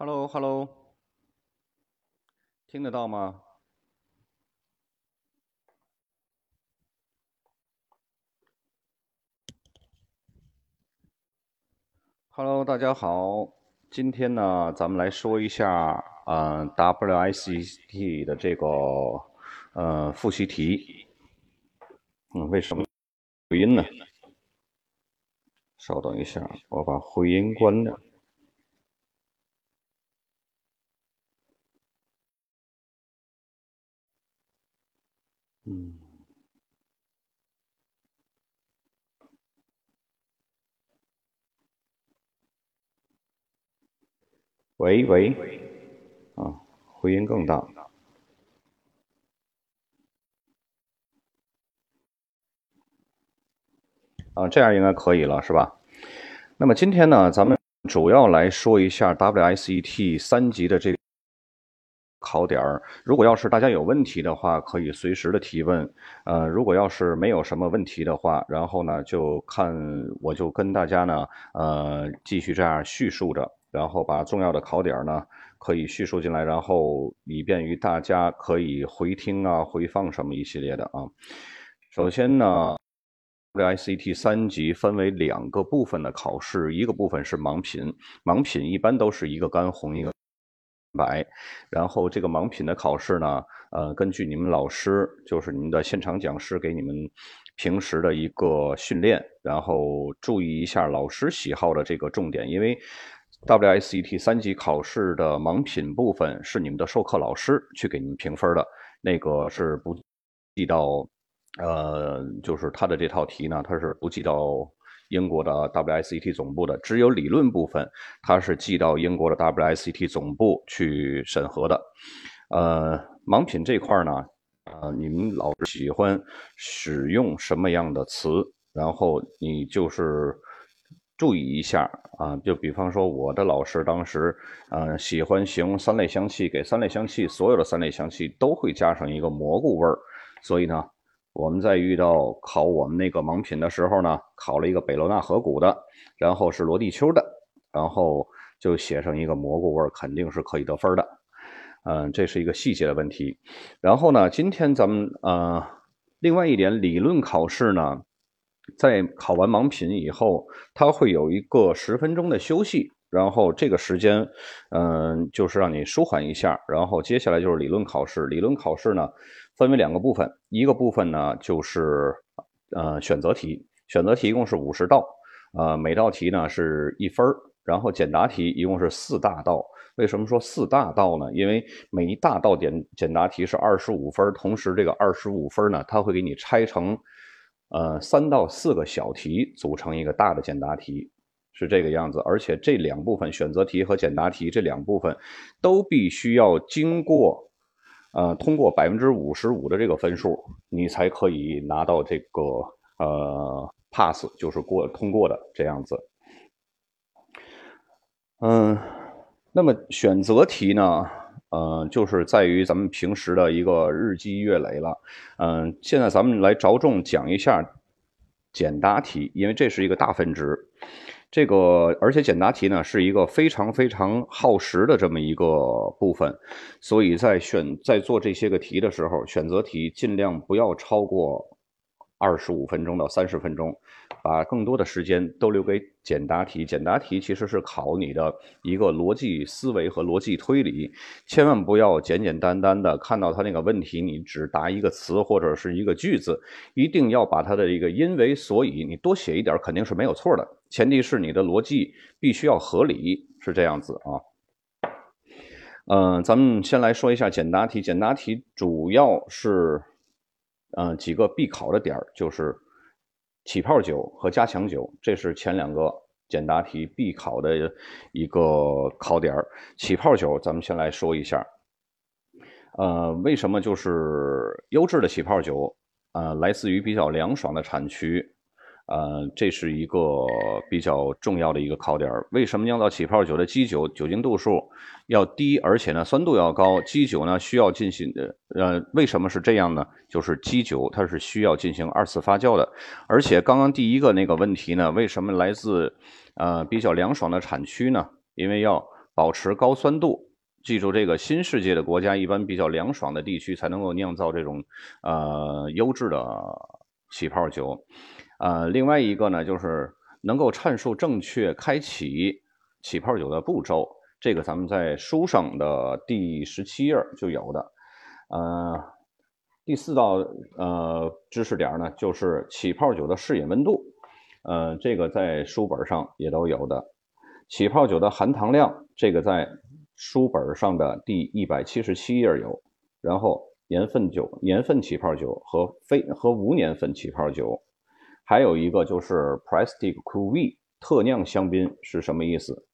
Hello，Hello，听得到吗？Hello，大家好，今天呢，咱们来说一下，嗯，WICT 的这个，呃，复习题。嗯，为什么回音呢？稍等一下，我把回音关了。喂喂，啊，回音更大，啊，这样应该可以了，是吧？那么今天呢，咱们主要来说一下 WSET 三级的这个。考点儿，如果要是大家有问题的话，可以随时的提问。呃，如果要是没有什么问题的话，然后呢，就看我就跟大家呢，呃，继续这样叙述着，然后把重要的考点呢可以叙述进来，然后以便于大家可以回听啊、回放什么一系列的啊。首先呢，ICT 三级分为两个部分的考试，一个部分是盲品，盲品一般都是一个干红一个。白，然后这个盲品的考试呢，呃，根据你们老师，就是你们的现场讲师给你们平时的一个训练，然后注意一下老师喜好的这个重点，因为 WSET 三级考试的盲品部分是你们的授课老师去给你们评分的，那个是不记到，呃，就是他的这套题呢，他是不记到。英国的 WSET 总部的只有理论部分，它是寄到英国的 WSET 总部去审核的。呃，盲品这块呢，呃，你们老师喜欢使用什么样的词，然后你就是注意一下啊。就比方说，我的老师当时，呃，喜欢形容三类香气，给三类香气所有的三类香气都会加上一个蘑菇味儿，所以呢。我们在遇到考我们那个盲品的时候呢，考了一个北罗纳河谷的，然后是罗地丘的，然后就写上一个蘑菇味儿肯定是可以得分的。嗯，这是一个细节的问题。然后呢，今天咱们呃，另外一点理论考试呢，在考完盲品以后，它会有一个十分钟的休息，然后这个时间，嗯，就是让你舒缓一下，然后接下来就是理论考试。理论考试呢。分为两个部分，一个部分呢就是呃选择题，选择题一共是五十道，呃每道题呢是一分然后简答题一共是四大道。为什么说四大道呢？因为每一大道简简答题是二十五分，同时这个二十五分呢，它会给你拆成呃三到四个小题，组成一个大的简答题，是这个样子。而且这两部分选择题和简答题这两部分都必须要经过。呃，通过百分之五十五的这个分数，你才可以拿到这个呃 pass，就是过通过的这样子。嗯，那么选择题呢，呃，就是在于咱们平时的一个日积月累了。嗯，现在咱们来着重讲一下简答题，因为这是一个大分值。这个，而且简答题呢是一个非常非常耗时的这么一个部分，所以在选在做这些个题的时候，选择题尽量不要超过。二十五分钟到三十分钟，把更多的时间都留给简答题。简答题其实是考你的一个逻辑思维和逻辑推理，千万不要简简单单的看到它那个问题，你只答一个词或者是一个句子，一定要把它的一个因为所以你多写一点肯定是没有错的，前提是你的逻辑必须要合理，是这样子啊。嗯，咱们先来说一下简答题，简答题主要是。嗯，几个必考的点儿就是起泡酒和加强酒，这是前两个简答题必考的一个考点儿。起泡酒，咱们先来说一下，呃，为什么就是优质的起泡酒，呃，来自于比较凉爽的产区。呃，这是一个比较重要的一个考点为什么酿造起泡酒的基酒酒精度数要低，而且呢酸度要高？基酒呢需要进行的，呃，为什么是这样呢？就是基酒它是需要进行二次发酵的，而且刚刚第一个那个问题呢，为什么来自呃比较凉爽的产区呢？因为要保持高酸度。记住，这个新世界的国家一般比较凉爽的地区才能够酿造这种呃优质的起泡酒。呃，另外一个呢，就是能够阐述正确开启起泡酒的步骤。这个咱们在书上的第十七页就有的。呃，第四道呃知识点呢，就是起泡酒的适饮温度。呃，这个在书本上也都有的。起泡酒的含糖量，这个在。书本上的第一百七十七页有，然后年份酒、年份起泡酒和非和无年份起泡酒，还有一个就是 Prestige Cuvée 特酿香槟是什么意思？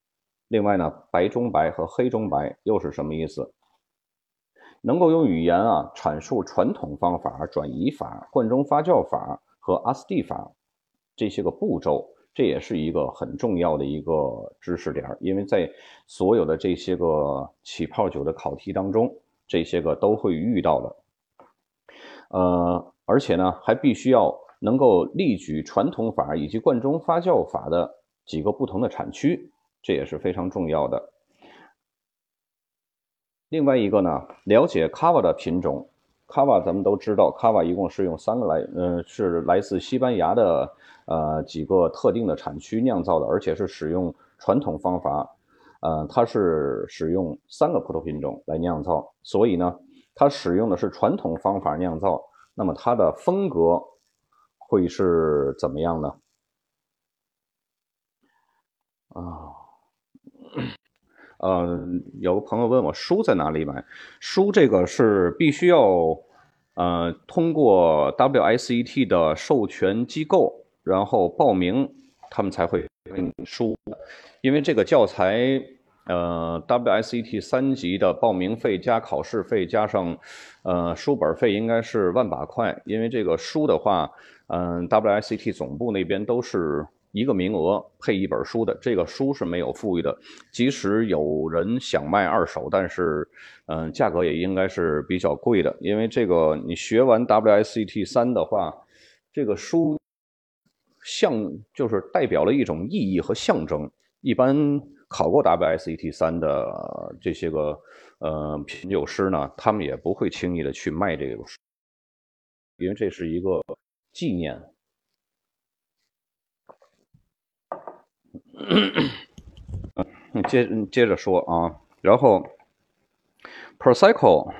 另外呢，白中白和黑中白又是什么意思？能够用语言啊阐述传统方法、转移法、罐中发酵法和阿斯蒂法这些个步骤。这也是一个很重要的一个知识点，因为在所有的这些个起泡酒的考题当中，这些个都会遇到的。呃，而且呢，还必须要能够例举传统法以及罐中发酵法的几个不同的产区，这也是非常重要的。另外一个呢，了解 Cava 的品种。卡瓦咱们都知道，卡瓦一共是用三个来，嗯，是来自西班牙的，呃，几个特定的产区酿造的，而且是使用传统方法，呃，它是使用三个葡萄品种来酿造，所以呢，它使用的是传统方法酿造，那么它的风格会是怎么样呢？啊。呃，有个朋友问我书在哪里买？书这个是必须要，呃，通过 WSET 的授权机构，然后报名，他们才会给你书。因为这个教材，呃，WSET 三级的报名费加考试费加上，呃，书本费应该是万把块。因为这个书的话，嗯，WSET 总部那边都是。一个名额配一本书的，这个书是没有富裕的。即使有人想卖二手，但是，嗯，价格也应该是比较贵的。因为这个，你学完 WSET 三的话，这个书象就是代表了一种意义和象征。一般考过 WSET 三的这些个呃品酒师呢，他们也不会轻易的去卖这个书，因为这是一个纪念。接接着说啊，然后，Prosecco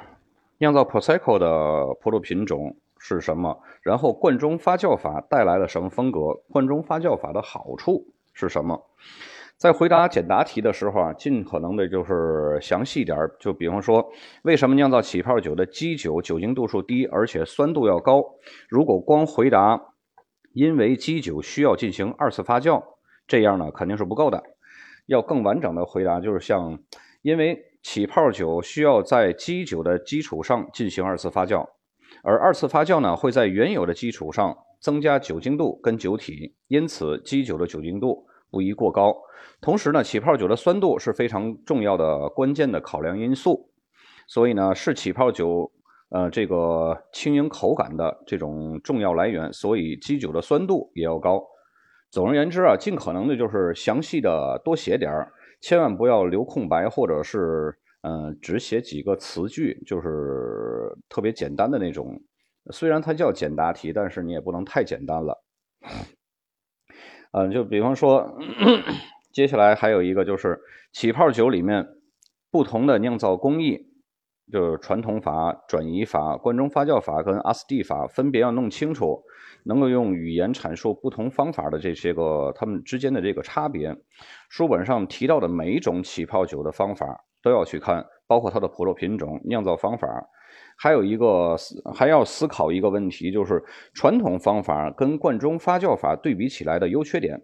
酿造 Prosecco 的葡萄品种是什么？然后罐中发酵法带来了什么风格？罐中发酵法的好处是什么？在回答简答题的时候啊，尽可能的就是详细点就比方说，为什么酿造起泡酒的基酒酒精度数低，而且酸度要高？如果光回答因为基酒需要进行二次发酵。这样呢肯定是不够的，要更完整的回答就是像，因为起泡酒需要在基酒的基础上进行二次发酵，而二次发酵呢会在原有的基础上增加酒精度跟酒体，因此基酒的酒精度不宜过高。同时呢，起泡酒的酸度是非常重要的关键的考量因素，所以呢是起泡酒呃这个轻盈口感的这种重要来源，所以基酒的酸度也要高。总而言之啊，尽可能的就是详细的多写点儿，千万不要留空白，或者是嗯只写几个词句，就是特别简单的那种。虽然它叫简答题，但是你也不能太简单了。嗯，就比方说，接下来还有一个就是起泡酒里面不同的酿造工艺。就是传统法、转移法、罐中发酵法跟阿斯蒂法分别要弄清楚，能够用语言阐述不同方法的这些个它们之间的这个差别。书本上提到的每一种起泡酒的方法都要去看，包括它的葡萄品种、酿造方法。还有一个还要思考一个问题，就是传统方法跟罐中发酵法对比起来的优缺点。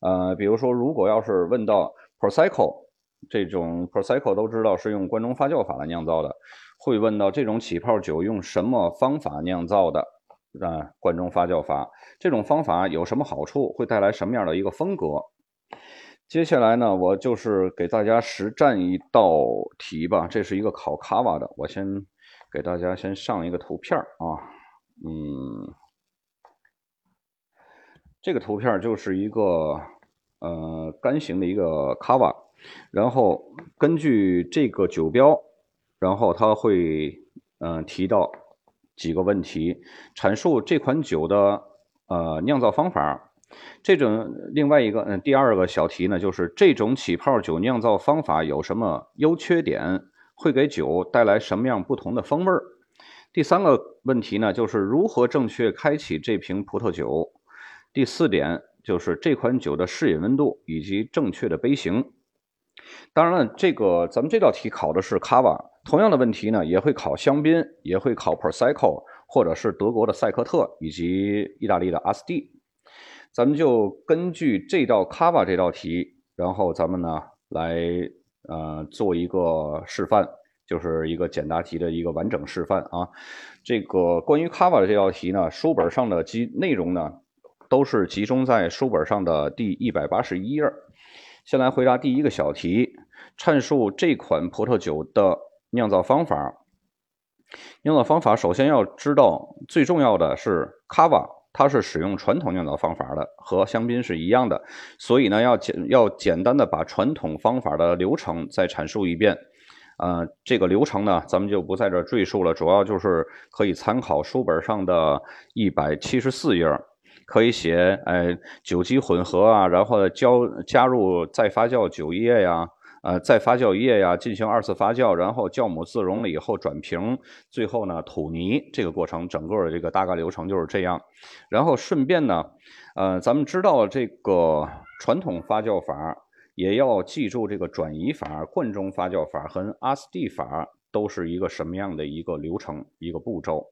呃，比如说，如果要是问到 Prosecco。这种 Prosecco 都知道是用罐中发酵法来酿造的，会问到这种起泡酒用什么方法酿造的啊？罐中发酵法这种方法有什么好处？会带来什么样的一个风格？接下来呢，我就是给大家实战一道题吧。这是一个考卡瓦的，我先给大家先上一个图片啊，嗯，这个图片就是一个呃干型的一个卡瓦，然后根据这个酒标，然后他会嗯提到几个问题，阐述这款酒的呃酿造方法。这种另外一个嗯第二个小题呢，就是这种起泡酒酿造方法有什么优缺点，会给酒带来什么样不同的风味儿。第三个问题呢，就是如何正确开启这瓶葡萄酒。第四点就是这款酒的适饮温度以及正确的杯型。当然了，这个咱们这道题考的是卡瓦，同样的问题呢也会考香槟，也会考 Prosecco，或者是德国的赛克特以及意大利的阿斯蒂。咱们就根据这道卡瓦这道题，然后咱们呢来呃做一个示范，就是一个简答题的一个完整示范啊。这个关于卡瓦的这道题呢，书本上的集内容呢。都是集中在书本上的第一百八十一页。先来回答第一个小题，阐述这款葡萄酒的酿造方法。酿造方法首先要知道，最重要的是卡瓦，它是使用传统酿造方法的，和香槟是一样的。所以呢，要简要简单的把传统方法的流程再阐述一遍。呃，这个流程呢，咱们就不在这赘述了，主要就是可以参考书本上的一百七十四页。可以写，哎，酒基混合啊，然后加加入再发酵酒液呀，呃，再发酵液呀，进行二次发酵，然后酵母自溶了以后转瓶，最后呢吐泥，这个过程整个的这个大概流程就是这样。然后顺便呢，呃，咱们知道这个传统发酵法，也要记住这个转移法、罐中发酵法和阿斯蒂法都是一个什么样的一个流程、一个步骤。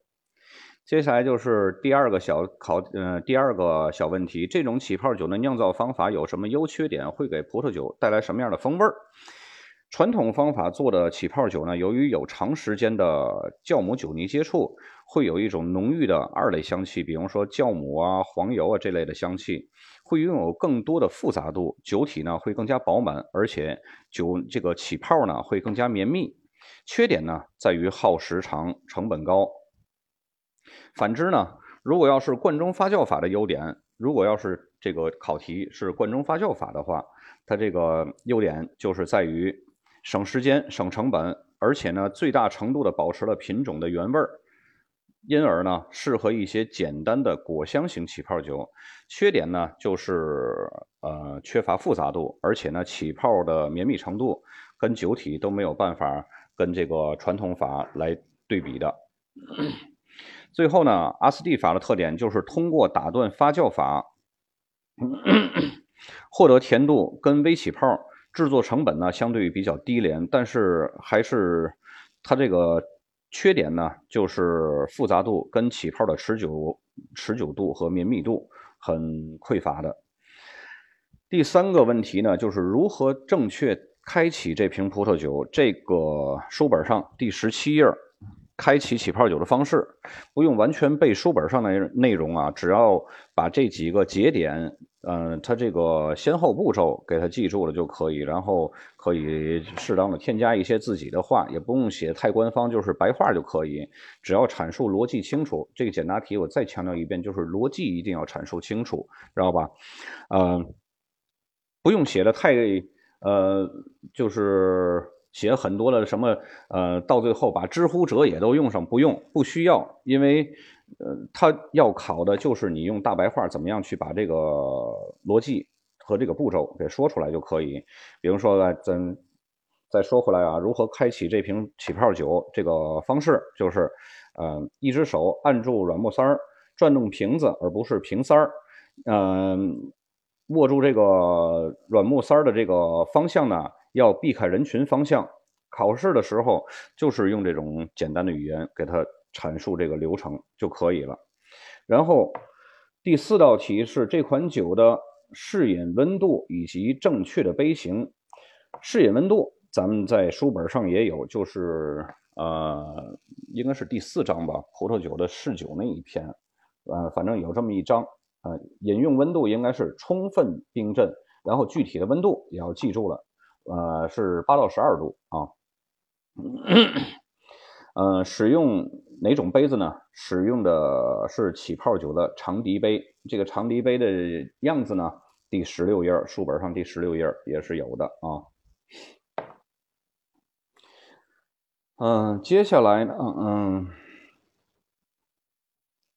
接下来就是第二个小考，嗯，第二个小问题，这种起泡酒的酿造方法有什么优缺点？会给葡萄酒带来什么样的风味儿？传统方法做的起泡酒呢，由于有长时间的酵母酒泥接触，会有一种浓郁的二类香气，比如说酵母啊、黄油啊这类的香气，会拥有更多的复杂度，酒体呢会更加饱满，而且酒这个起泡呢会更加绵密。缺点呢在于耗时长、成本高。反之呢，如果要是罐中发酵法的优点，如果要是这个考题是罐中发酵法的话，它这个优点就是在于省时间、省成本，而且呢，最大程度的保持了品种的原味儿，因而呢，适合一些简单的果香型起泡酒。缺点呢，就是呃缺乏复杂度，而且呢，起泡的绵密程度跟酒体都没有办法跟这个传统法来对比的。最后呢，阿斯蒂法的特点就是通过打断发酵法 获得甜度跟微起泡，制作成本呢相对于比较低廉，但是还是它这个缺点呢就是复杂度跟起泡的持久持久度和绵密度很匮乏的。第三个问题呢就是如何正确开启这瓶葡萄酒，这个书本上第十七页。开启起泡酒的方式，不用完全背书本上的内容啊，只要把这几个节点，嗯，它这个先后步骤给它记住了就可以，然后可以适当的添加一些自己的话，也不用写太官方，就是白话就可以，只要阐述逻辑清楚。这个简答题我再强调一遍，就是逻辑一定要阐述清楚，知道吧？嗯，不用写的太，呃，就是。写很多的什么，呃，到最后把知乎者也都用上，不用，不需要，因为，呃，他要考的就是你用大白话怎么样去把这个逻辑和这个步骤给说出来就可以。比如说，咱再说回来啊，如何开启这瓶起泡酒这个方式，就是，呃，一只手按住软木塞儿，转动瓶子而不是瓶塞儿，嗯，握住这个软木塞儿的这个方向呢。要避开人群方向，考试的时候就是用这种简单的语言给他阐述这个流程就可以了。然后第四道题是这款酒的适饮温度以及正确的杯型。适饮温度咱们在书本上也有，就是呃应该是第四章吧，葡萄酒的试酒那一篇，呃反正有这么一章。呃，饮用温度应该是充分冰镇，然后具体的温度也要记住了。呃，是八到十二度啊。呃，使用哪种杯子呢？使用的是起泡酒的长笛杯。这个长笛杯的样子呢，第十六页书本上第十六页也是有的啊。嗯，接下来呢，嗯，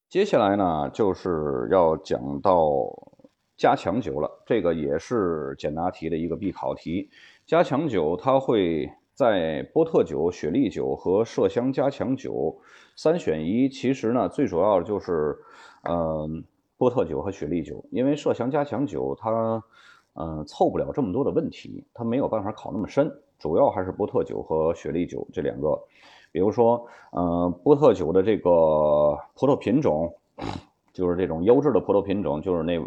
接下来呢就是要讲到。加强酒了，这个也是简答题的一个必考题。加强酒它会在波特酒、雪莉酒和麝香加强酒三选一。其实呢，最主要的就是，嗯，波特酒和雪莉酒，因为麝香加强酒它，嗯，凑不了这么多的问题，它没有办法考那么深。主要还是波特酒和雪莉酒这两个。比如说，嗯，波特酒的这个葡萄品种，就是这种优质的葡萄品种，就是那。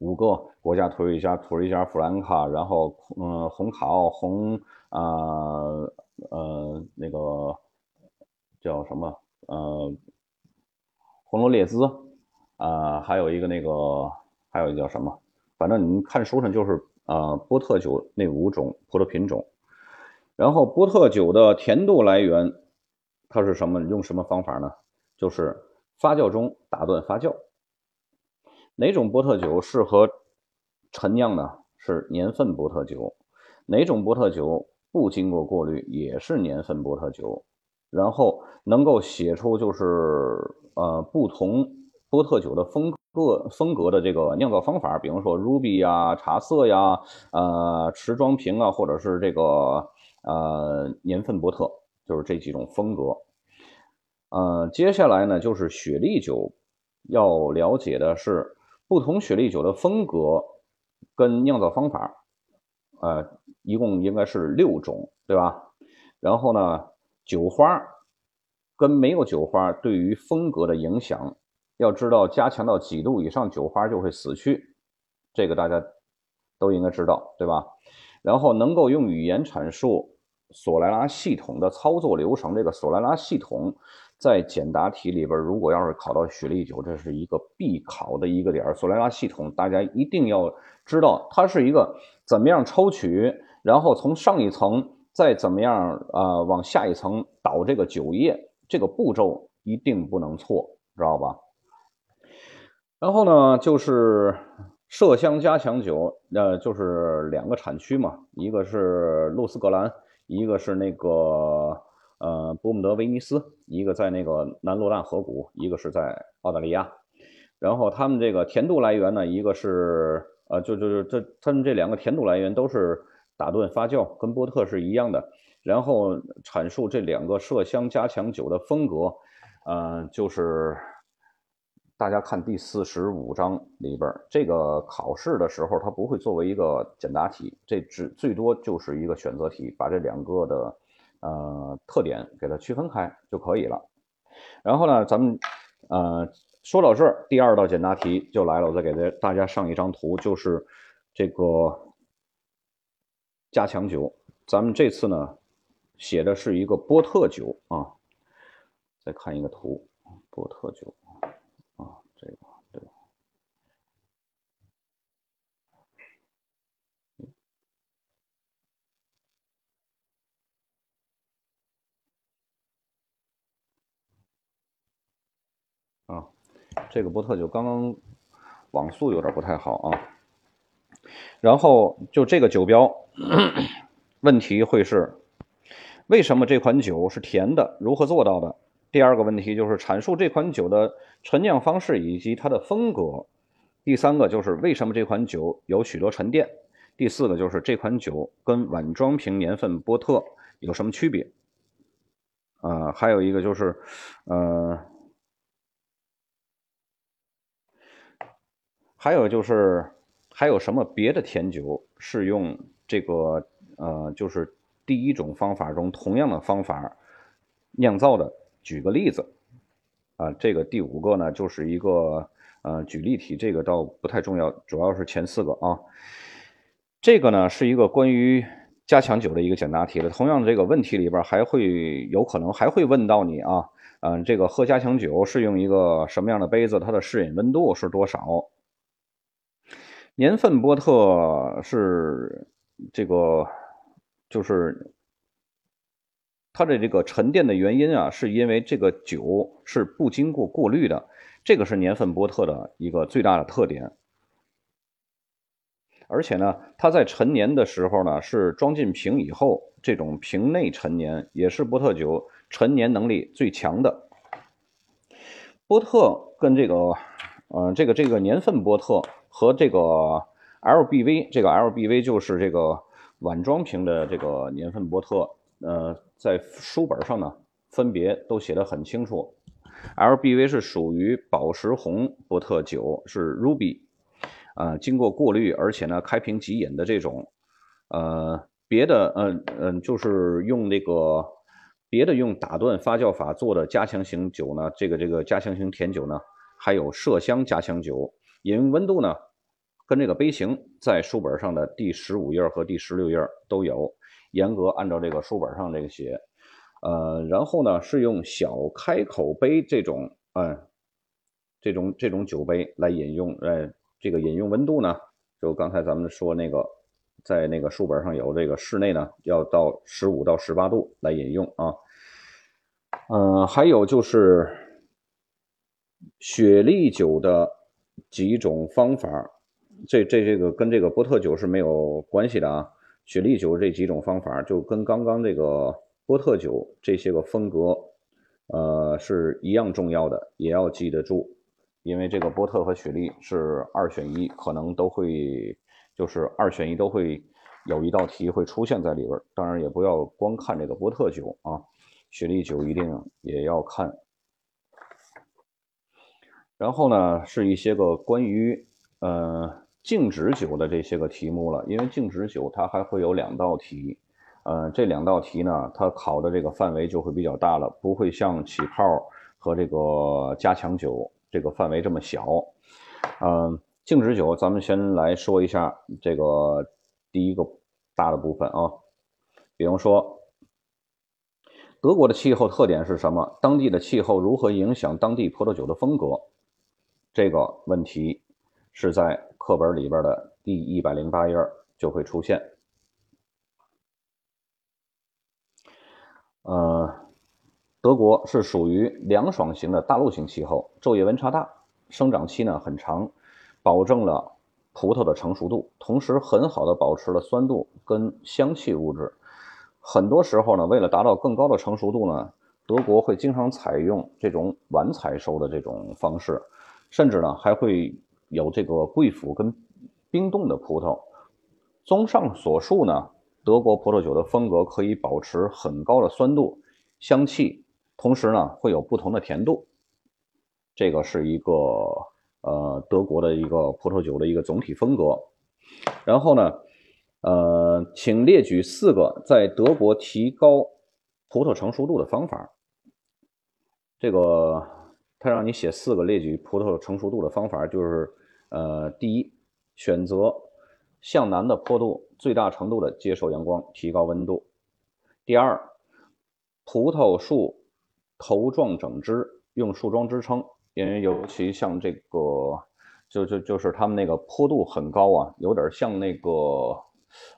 五个国家图一下，图一下弗兰卡，然后嗯，红卡奥，红啊呃那个叫什么呃红罗列兹啊，还有一个那个还有一个叫什么，反正你看书上就是啊波特酒那五种葡萄品种，然后波特酒的甜度来源它是什么？用什么方法呢？就是发酵中打断发酵。哪种波特酒适合陈酿呢？是年份波特酒。哪种波特酒不经过过滤也是年份波特酒。然后能够写出就是呃不同波特酒的风格风格的这个酿造方法，比如说 Ruby 呀、茶色呀、呃瓷装瓶啊，或者是这个呃年份波特，就是这几种风格。呃，接下来呢就是雪莉酒，要了解的是。不同雪莉酒的风格跟酿造方法，呃，一共应该是六种，对吧？然后呢，酒花跟没有酒花对于风格的影响，要知道加强到几度以上，酒花就会死去，这个大家都应该知道，对吧？然后能够用语言阐述索莱拉系统的操作流程，这个索莱拉系统。在简答题里边，如果要是考到雪莉酒，这是一个必考的一个点索莱拉系统，大家一定要知道，它是一个怎么样抽取，然后从上一层再怎么样啊往下一层倒这个酒液，这个步骤一定不能错，知道吧？然后呢，就是麝香加强酒，呃，就是两个产区嘛，一个是露斯格兰，一个是那个。呃，波姆德威尼斯，一个在那个南罗兰河谷，一个是在澳大利亚。然后他们这个甜度来源呢，一个是呃，就就就这，他们这两个甜度来源都是打断发酵，跟波特是一样的。然后阐述这两个麝香加强酒的风格，呃，就是大家看第四十五章里边，这个考试的时候它不会作为一个简答题，这只最多就是一个选择题，把这两个的。呃，特点给它区分开就可以了。然后呢，咱们呃说到这儿，第二道简答题就来了。我再给大大家上一张图，就是这个加强酒。咱们这次呢写的是一个波特酒啊。再看一个图，波特酒啊，这个。啊，这个波特酒刚刚网速有点不太好啊。然后就这个酒标，问题会是为什么这款酒是甜的？如何做到的？第二个问题就是阐述这款酒的陈酿方式以及它的风格。第三个就是为什么这款酒有许多沉淀？第四个就是这款酒跟碗装瓶年份波特有什么区别？啊，还有一个就是，呃。还有就是，还有什么别的甜酒是用这个呃，就是第一种方法中同样的方法酿造的？举个例子啊，这个第五个呢，就是一个呃举例题，这个倒不太重要，主要是前四个啊。这个呢是一个关于加强酒的一个简答题了。同样的这个问题里边还会有可能还会问到你啊，嗯，这个喝加强酒是用一个什么样的杯子？它的适饮温度是多少？年份波特是这个，就是它的这个沉淀的原因啊，是因为这个酒是不经过过滤的，这个是年份波特的一个最大的特点。而且呢，它在陈年的时候呢，是装进瓶以后，这种瓶内陈年也是波特酒陈年能力最强的。波特跟这个，呃，这个这个年份波特和这个 LBV，这个 LBV 就是这个碗装瓶的这个年份波特，呃，在书本上呢，分别都写的很清楚。LBV 是属于宝石红波特酒，是 Ruby。呃，经过过滤，而且呢，开瓶即饮的这种，呃，别的，嗯嗯，就是用那个别的用打断发酵法做的加强型酒呢，这个这个加强型甜酒呢，还有麝香加强酒，饮用温度呢，跟这个杯型在书本上的第十五页和第十六页都有，严格按照这个书本上这个写，呃，然后呢，是用小开口杯这种，嗯，这种这种酒杯来饮用，呃。这个饮用温度呢，就刚才咱们说那个，在那个书本上有这个室内呢，要到十五到十八度来饮用啊。嗯，还有就是雪莉酒的几种方法，这这这个跟这个波特酒是没有关系的啊。雪莉酒这几种方法就跟刚刚这个波特酒这些个风格，呃，是一样重要的，也要记得住。因为这个波特和雪莉是二选一，可能都会就是二选一都会有一道题会出现在里边。当然也不要光看这个波特酒啊，雪莉酒一定也要看。然后呢，是一些个关于呃静止酒的这些个题目了。因为静止酒它还会有两道题，呃，这两道题呢，它考的这个范围就会比较大了，不会像起泡和这个加强酒。这个范围这么小，嗯，静止酒，咱们先来说一下这个第一个大的部分啊。比方说，德国的气候特点是什么？当地的气候如何影响当地葡萄酒的风格？这个问题是在课本里边的第一百零八页就会出现。呃。德国是属于凉爽型的大陆性气候，昼夜温差大，生长期呢很长，保证了葡萄的成熟度，同时很好的保持了酸度跟香气物质。很多时候呢，为了达到更高的成熟度呢，德国会经常采用这种晚采收的这种方式，甚至呢还会有这个贵腐跟冰冻的葡萄。综上所述呢，德国葡萄酒的风格可以保持很高的酸度、香气。同时呢，会有不同的甜度，这个是一个呃德国的一个葡萄酒的一个总体风格。然后呢，呃，请列举四个在德国提高葡萄成熟度的方法。这个他让你写四个列举葡萄成熟度的方法，就是呃，第一，选择向南的坡度，最大程度的接受阳光，提高温度。第二，葡萄树。头状整枝，用树桩支撑，因为尤其像这个，就就就是他们那个坡度很高啊，有点像那个，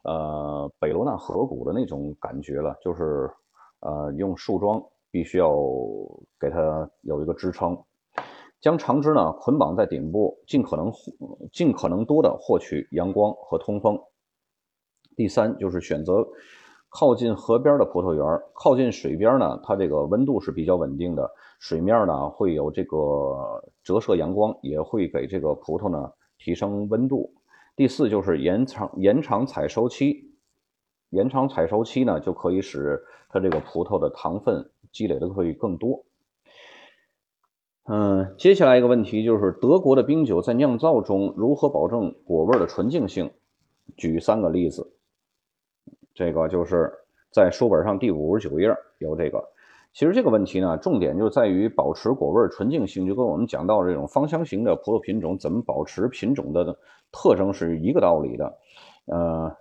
呃，北罗纳河谷的那种感觉了，就是呃，用树桩必须要给它有一个支撑，将长枝呢捆绑在顶部，尽可能尽可能多的获取阳光和通风。第三就是选择。靠近河边的葡萄园，靠近水边呢，它这个温度是比较稳定的，水面呢会有这个折射阳光，也会给这个葡萄呢提升温度。第四就是延长延长采收期，延长采收期呢就可以使它这个葡萄的糖分积累的会更多。嗯，接下来一个问题就是德国的冰酒在酿造中如何保证果味的纯净性？举三个例子。这个就是在书本上第五十九页有这个。其实这个问题呢，重点就在于保持果味纯净性，就跟我们讲到这种芳香型的葡萄品种怎么保持品种的特征是一个道理的。呃，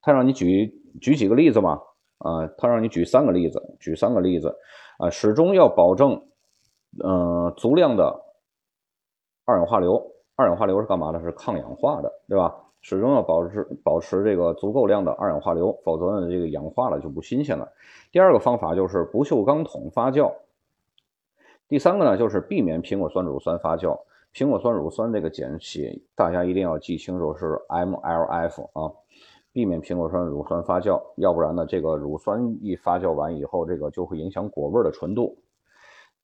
他让你举举几个例子嘛？啊，他让你举三个例子，举三个例子啊，始终要保证嗯足量的二氧化硫。二氧化硫是干嘛的？是抗氧化的，对吧？始终要保持保持这个足够量的二氧化硫，否则呢，这个氧化了就不新鲜了。第二个方法就是不锈钢桶发酵。第三个呢，就是避免苹果酸乳酸发酵。苹果酸乳酸这个简写大家一定要记清楚是 MLF 啊，避免苹果酸乳酸发酵，要不然呢，这个乳酸一发酵完以后，这个就会影响果味的纯度。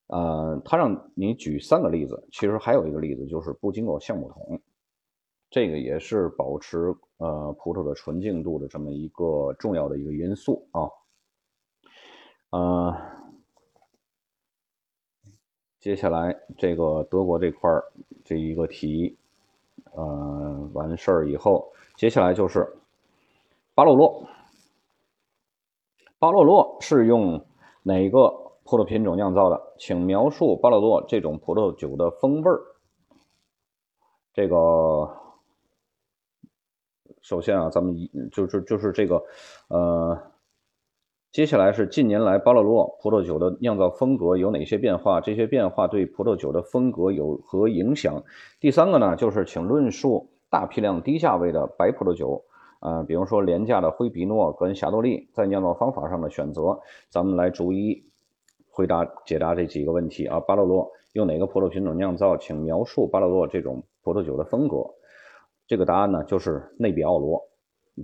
呃，他让你举三个例子，其实还有一个例子就是不经过橡木桶，这个也是保持呃葡萄的纯净度的这么一个重要的一个因素啊。呃，接下来这个德国这块儿这一个题，呃，完事儿以后，接下来就是巴洛洛，巴洛洛是用哪个？葡萄品种酿造的，请描述巴洛洛这种葡萄酒的风味儿。这个首先啊，咱们一就是就是这个呃，接下来是近年来巴洛洛葡萄酒的酿造风格有哪些变化？这些变化对葡萄酒的风格有何影响？第三个呢，就是请论述大批量低价位的白葡萄酒，呃，比如说廉价的灰皮诺跟霞多丽在酿造方法上的选择，咱们来逐一。回答解答这几个问题啊，巴洛洛用哪个葡萄品种酿造？请描述巴洛洛这种葡萄酒的风格。这个答案呢，就是内比奥罗。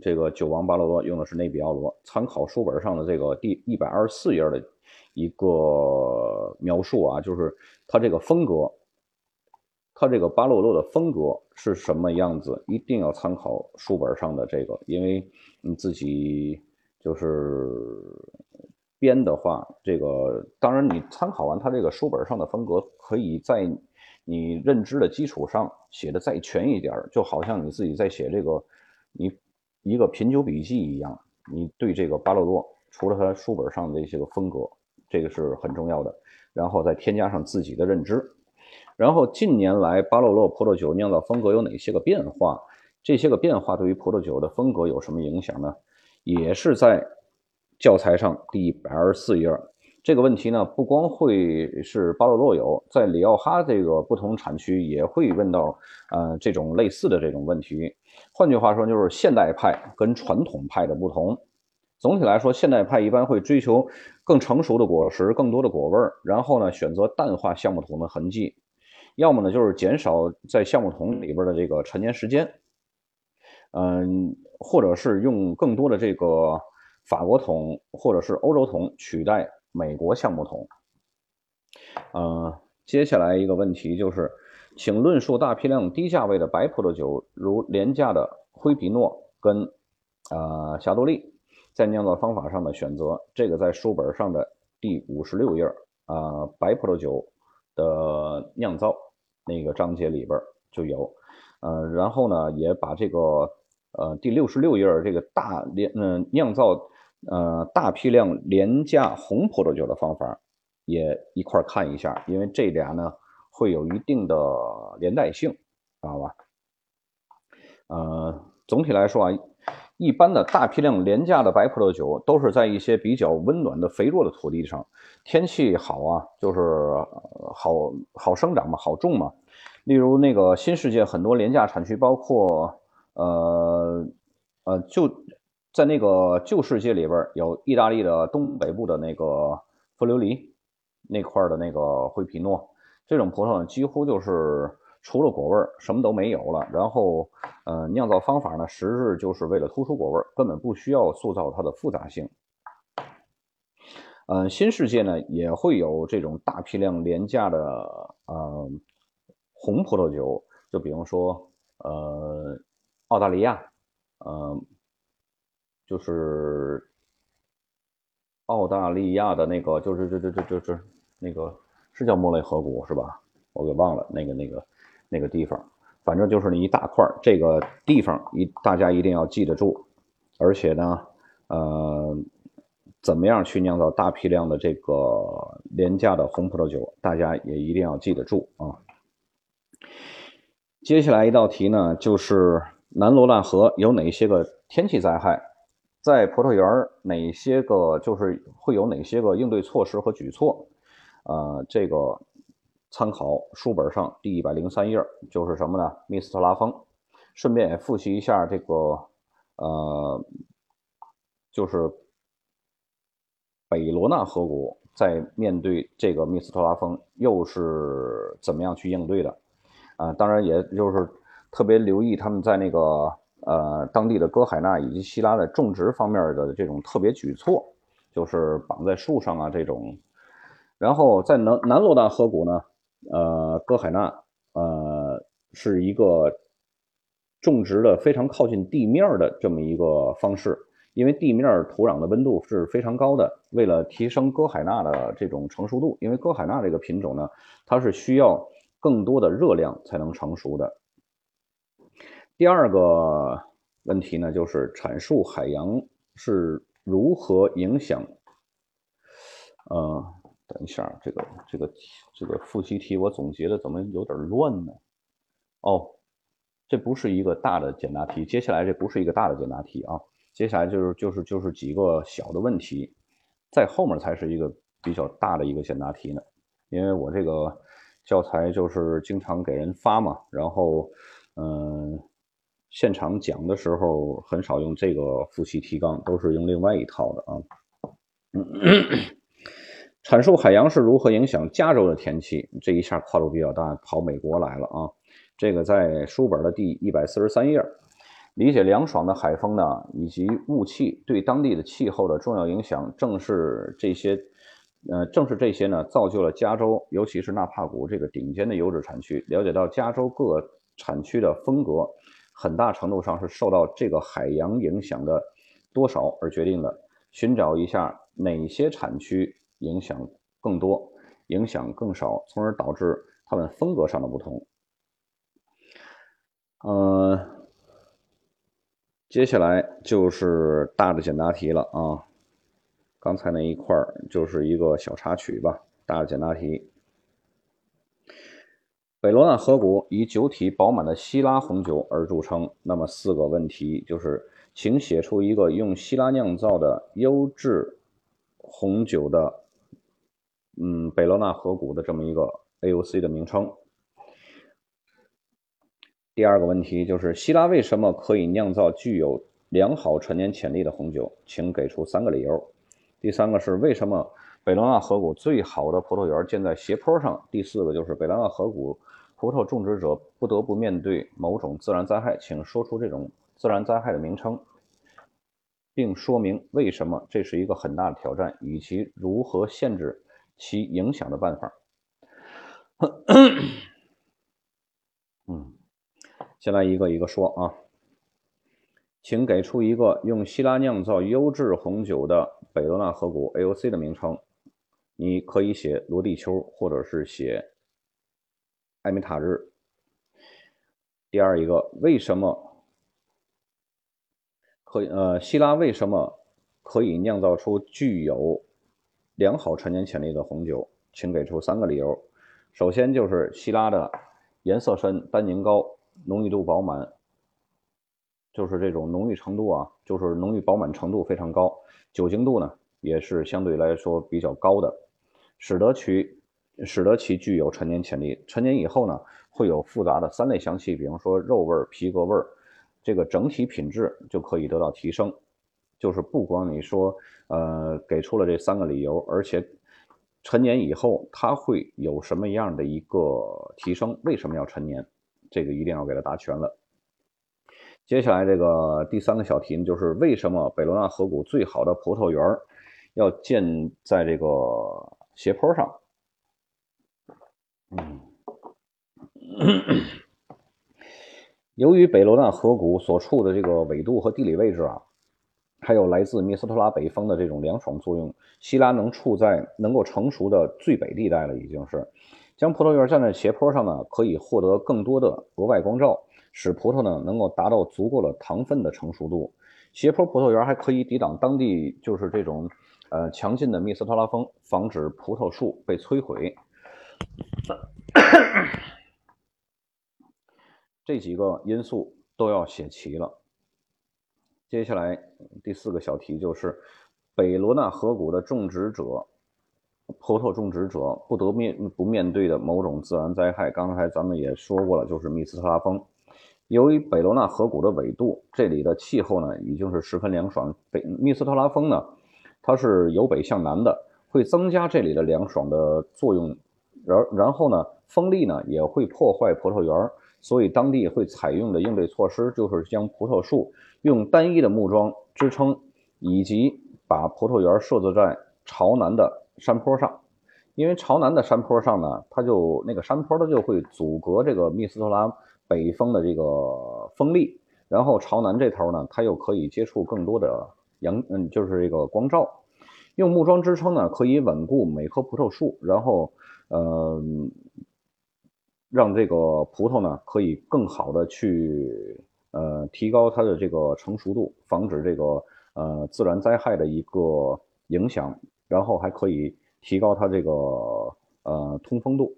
这个酒王巴洛洛用的是内比奥罗。参考书本上的这个第一百二十四页的一个描述啊，就是它这个风格，它这个巴洛洛的风格是什么样子？一定要参考书本上的这个，因为你自己就是。编的话，这个当然你参考完他这个书本上的风格，可以在你认知的基础上写的再全一点，就好像你自己在写这个你一个品酒笔记一样。你对这个巴洛洛，除了他书本上的一些个风格，这个是很重要的，然后再添加上自己的认知。然后近年来巴洛洛葡萄酒酿造风格有哪些个变化？这些个变化对于葡萄酒的风格有什么影响呢？也是在。教材上第一百二十四页，这个问题呢，不光会是巴洛洛有，在里奥哈这个不同产区也会问到，呃，这种类似的这种问题。换句话说，就是现代派跟传统派的不同。总体来说，现代派一般会追求更成熟的果实、更多的果味儿，然后呢，选择淡化橡木桶的痕迹，要么呢就是减少在橡木桶里边的这个陈年时间，嗯，或者是用更多的这个。法国桶或者是欧洲桶取代美国橡木桶。呃，接下来一个问题就是，请论述大批量低价位的白葡萄酒，如廉价的灰皮诺跟呃霞多丽，在酿造方法上的选择。这个在书本上的第五十六页啊，白葡萄酒的酿造那个章节里边就有。呃，然后呢，也把这个呃第六十六页这个大炼嗯酿造。呃，大批量廉价红葡萄酒的方法也一块看一下，因为这俩呢会有一定的连带性，知道吧？呃，总体来说啊，一般的大批量廉价的白葡萄酒都是在一些比较温暖的肥沃的土地上，天气好啊，就是好好生长嘛，好种嘛。例如那个新世界很多廉价产区，包括呃呃就。在那个旧世界里边，有意大利的东北部的那个弗留里那块的那个灰皮诺，这种葡萄呢，几乎就是除了果味什么都没有了。然后，呃，酿造方法呢，实质就是为了突出果味根本不需要塑造它的复杂性。嗯，新世界呢也会有这种大批量廉价的呃红葡萄酒，就比方说呃澳大利亚，呃。就是澳大利亚的那个，就是这这这这这那个是叫莫雷河谷是吧？我给忘了那个那个那个地方，反正就是那一大块这个地方一大家一定要记得住，而且呢，呃，怎么样去酿造大批量的这个廉价的红葡萄酒，大家也一定要记得住啊。接下来一道题呢，就是南罗兰河有哪些个天气灾害？在葡萄园哪些个就是会有哪些个应对措施和举措？呃，这个参考书本上第一百零三页，就是什么呢？密斯特拉风。顺便也复习一下这个，呃，就是北罗纳河谷在面对这个密斯特拉风又是怎么样去应对的？啊，当然也就是特别留意他们在那个呃当地的哥海纳以及希拉的种植方面的这种特别举措，就是绑在树上啊这种。然后在南南罗纳河谷呢，呃，哥海纳呃是一个种植的非常靠近地面的这么一个方式。因为地面土壤的温度是非常高的，为了提升歌海纳的这种成熟度，因为歌海纳这个品种呢，它是需要更多的热量才能成熟的。第二个问题呢，就是阐述海洋是如何影响。呃，等一下，这个这个这个复习题我总结的怎么有点乱呢？哦，这不是一个大的简答题，接下来这不是一个大的简答题啊。接下来就是就是就是几个小的问题，在后面才是一个比较大的一个简答题呢。因为我这个教材就是经常给人发嘛，然后嗯，现场讲的时候很少用这个复习提纲，都是用另外一套的啊。阐述海洋是如何影响加州的天气，这一下跨度比较大，跑美国来了啊。这个在书本的第一百四十三页。理解凉爽的海风呢，以及雾气对当地的气候的重要影响，正是这些，呃，正是这些呢，造就了加州，尤其是纳帕谷这个顶尖的优质产区。了解到加州各产区的风格，很大程度上是受到这个海洋影响的多少而决定的。寻找一下哪些产区影响更多，影响更少，从而导致它们风格上的不同。嗯。接下来就是大的简答题了啊！刚才那一块儿就是一个小插曲吧。大的简答题：北罗纳河谷以酒体饱满的希拉红酒而著称。那么四个问题就是，请写出一个用希拉酿造的优质红酒的，嗯，北罗纳河谷的这么一个 AOC 的名称。第二个问题就是，希拉为什么可以酿造具有良好陈年潜力的红酒？请给出三个理由。第三个是，为什么北罗纳河谷最好的葡萄园建在斜坡上？第四个就是，北罗纳河谷葡萄种植者不得不面对某种自然灾害，请说出这种自然灾害的名称，并说明为什么这是一个很大的挑战，以及如何限制其影响的办法。嗯。先来一个一个说啊，请给出一个用希拉酿造优质红酒的北罗纳河谷 AOC 的名称。你可以写罗地丘，或者是写艾米塔日。第二一个，为什么可以呃希拉为什么可以酿造出具有良好陈年潜力的红酒？请给出三个理由。首先就是希拉的颜色深，单宁高。浓郁度饱满，就是这种浓郁程度啊，就是浓郁饱满程度非常高，酒精度呢也是相对来说比较高的，使得其使得其具有陈年潜力。陈年以后呢，会有复杂的三类香气，比方说肉味、皮革味，这个整体品质就可以得到提升。就是不光你说呃给出了这三个理由，而且陈年以后它会有什么样的一个提升？为什么要陈年？这个一定要给它答全了。接下来这个第三个小题呢，就是为什么北罗纳河谷最好的葡萄园要建在这个斜坡上？嗯，由于北罗纳河谷所处的这个纬度和地理位置啊，还有来自密斯特拉北风的这种凉爽作用，希拉能处在能够成熟的最北地带了，已经是。将葡萄园站在斜坡上呢，可以获得更多的额外光照，使葡萄呢能够达到足够的糖分的成熟度。斜坡葡萄园还可以抵挡当地就是这种呃强劲的密斯特拉风，防止葡萄树被摧毁。这几个因素都要写齐了。接下来第四个小题就是北罗纳河谷的种植者。葡萄种植者不得面不面对的某种自然灾害，刚才咱们也说过了，就是密斯特拉风。由于北罗纳河谷的纬度，这里的气候呢已经是十分凉爽。北密斯特拉风呢，它是由北向南的，会增加这里的凉爽的作用，然然后呢，风力呢也会破坏葡萄园，所以当地会采用的应对措施就是将葡萄树用单一的木桩支撑，以及把葡萄园设置在朝南的山坡上，因为朝南的山坡上呢，它就那个山坡它就会阻隔这个密斯特拉北风的这个风力。然后朝南这头呢，它又可以接触更多的阳，嗯，就是这个光照。用木桩支撑呢，可以稳固每棵葡萄树，然后，呃，让这个葡萄呢可以更好的去，呃，提高它的这个成熟度，防止这个呃自然灾害的一个影响，然后还可以提高它这个呃通风度。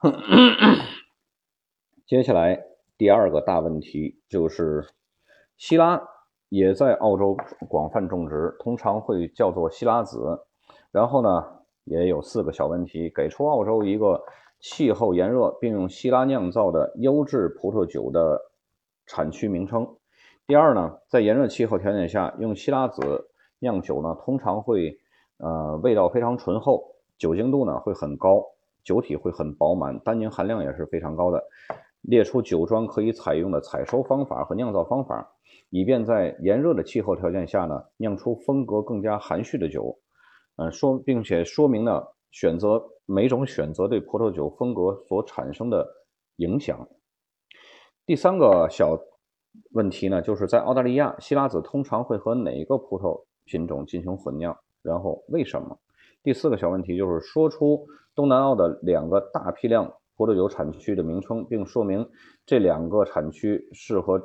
接下来。第二个大问题就是，西拉也在澳洲广泛种植，通常会叫做西拉子。然后呢，也有四个小问题，给出澳洲一个气候炎热并用西拉酿造的优质葡萄酒的产区名称。第二呢，在炎热气候条件下用西拉子酿酒呢，通常会呃味道非常醇厚，酒精度呢会很高，酒体会很饱满，单宁含量也是非常高的。列出酒庄可以采用的采收方法和酿造方法，以便在炎热的气候条件下呢，酿出风格更加含蓄的酒。嗯，说并且说明呢，选择每种选择对葡萄酒风格所产生的影响。第三个小问题呢，就是在澳大利亚，西拉子通常会和哪个葡萄品种进行混酿？然后为什么？第四个小问题就是说出东南澳的两个大批量。葡萄酒产区的名称，并说明这两个产区适合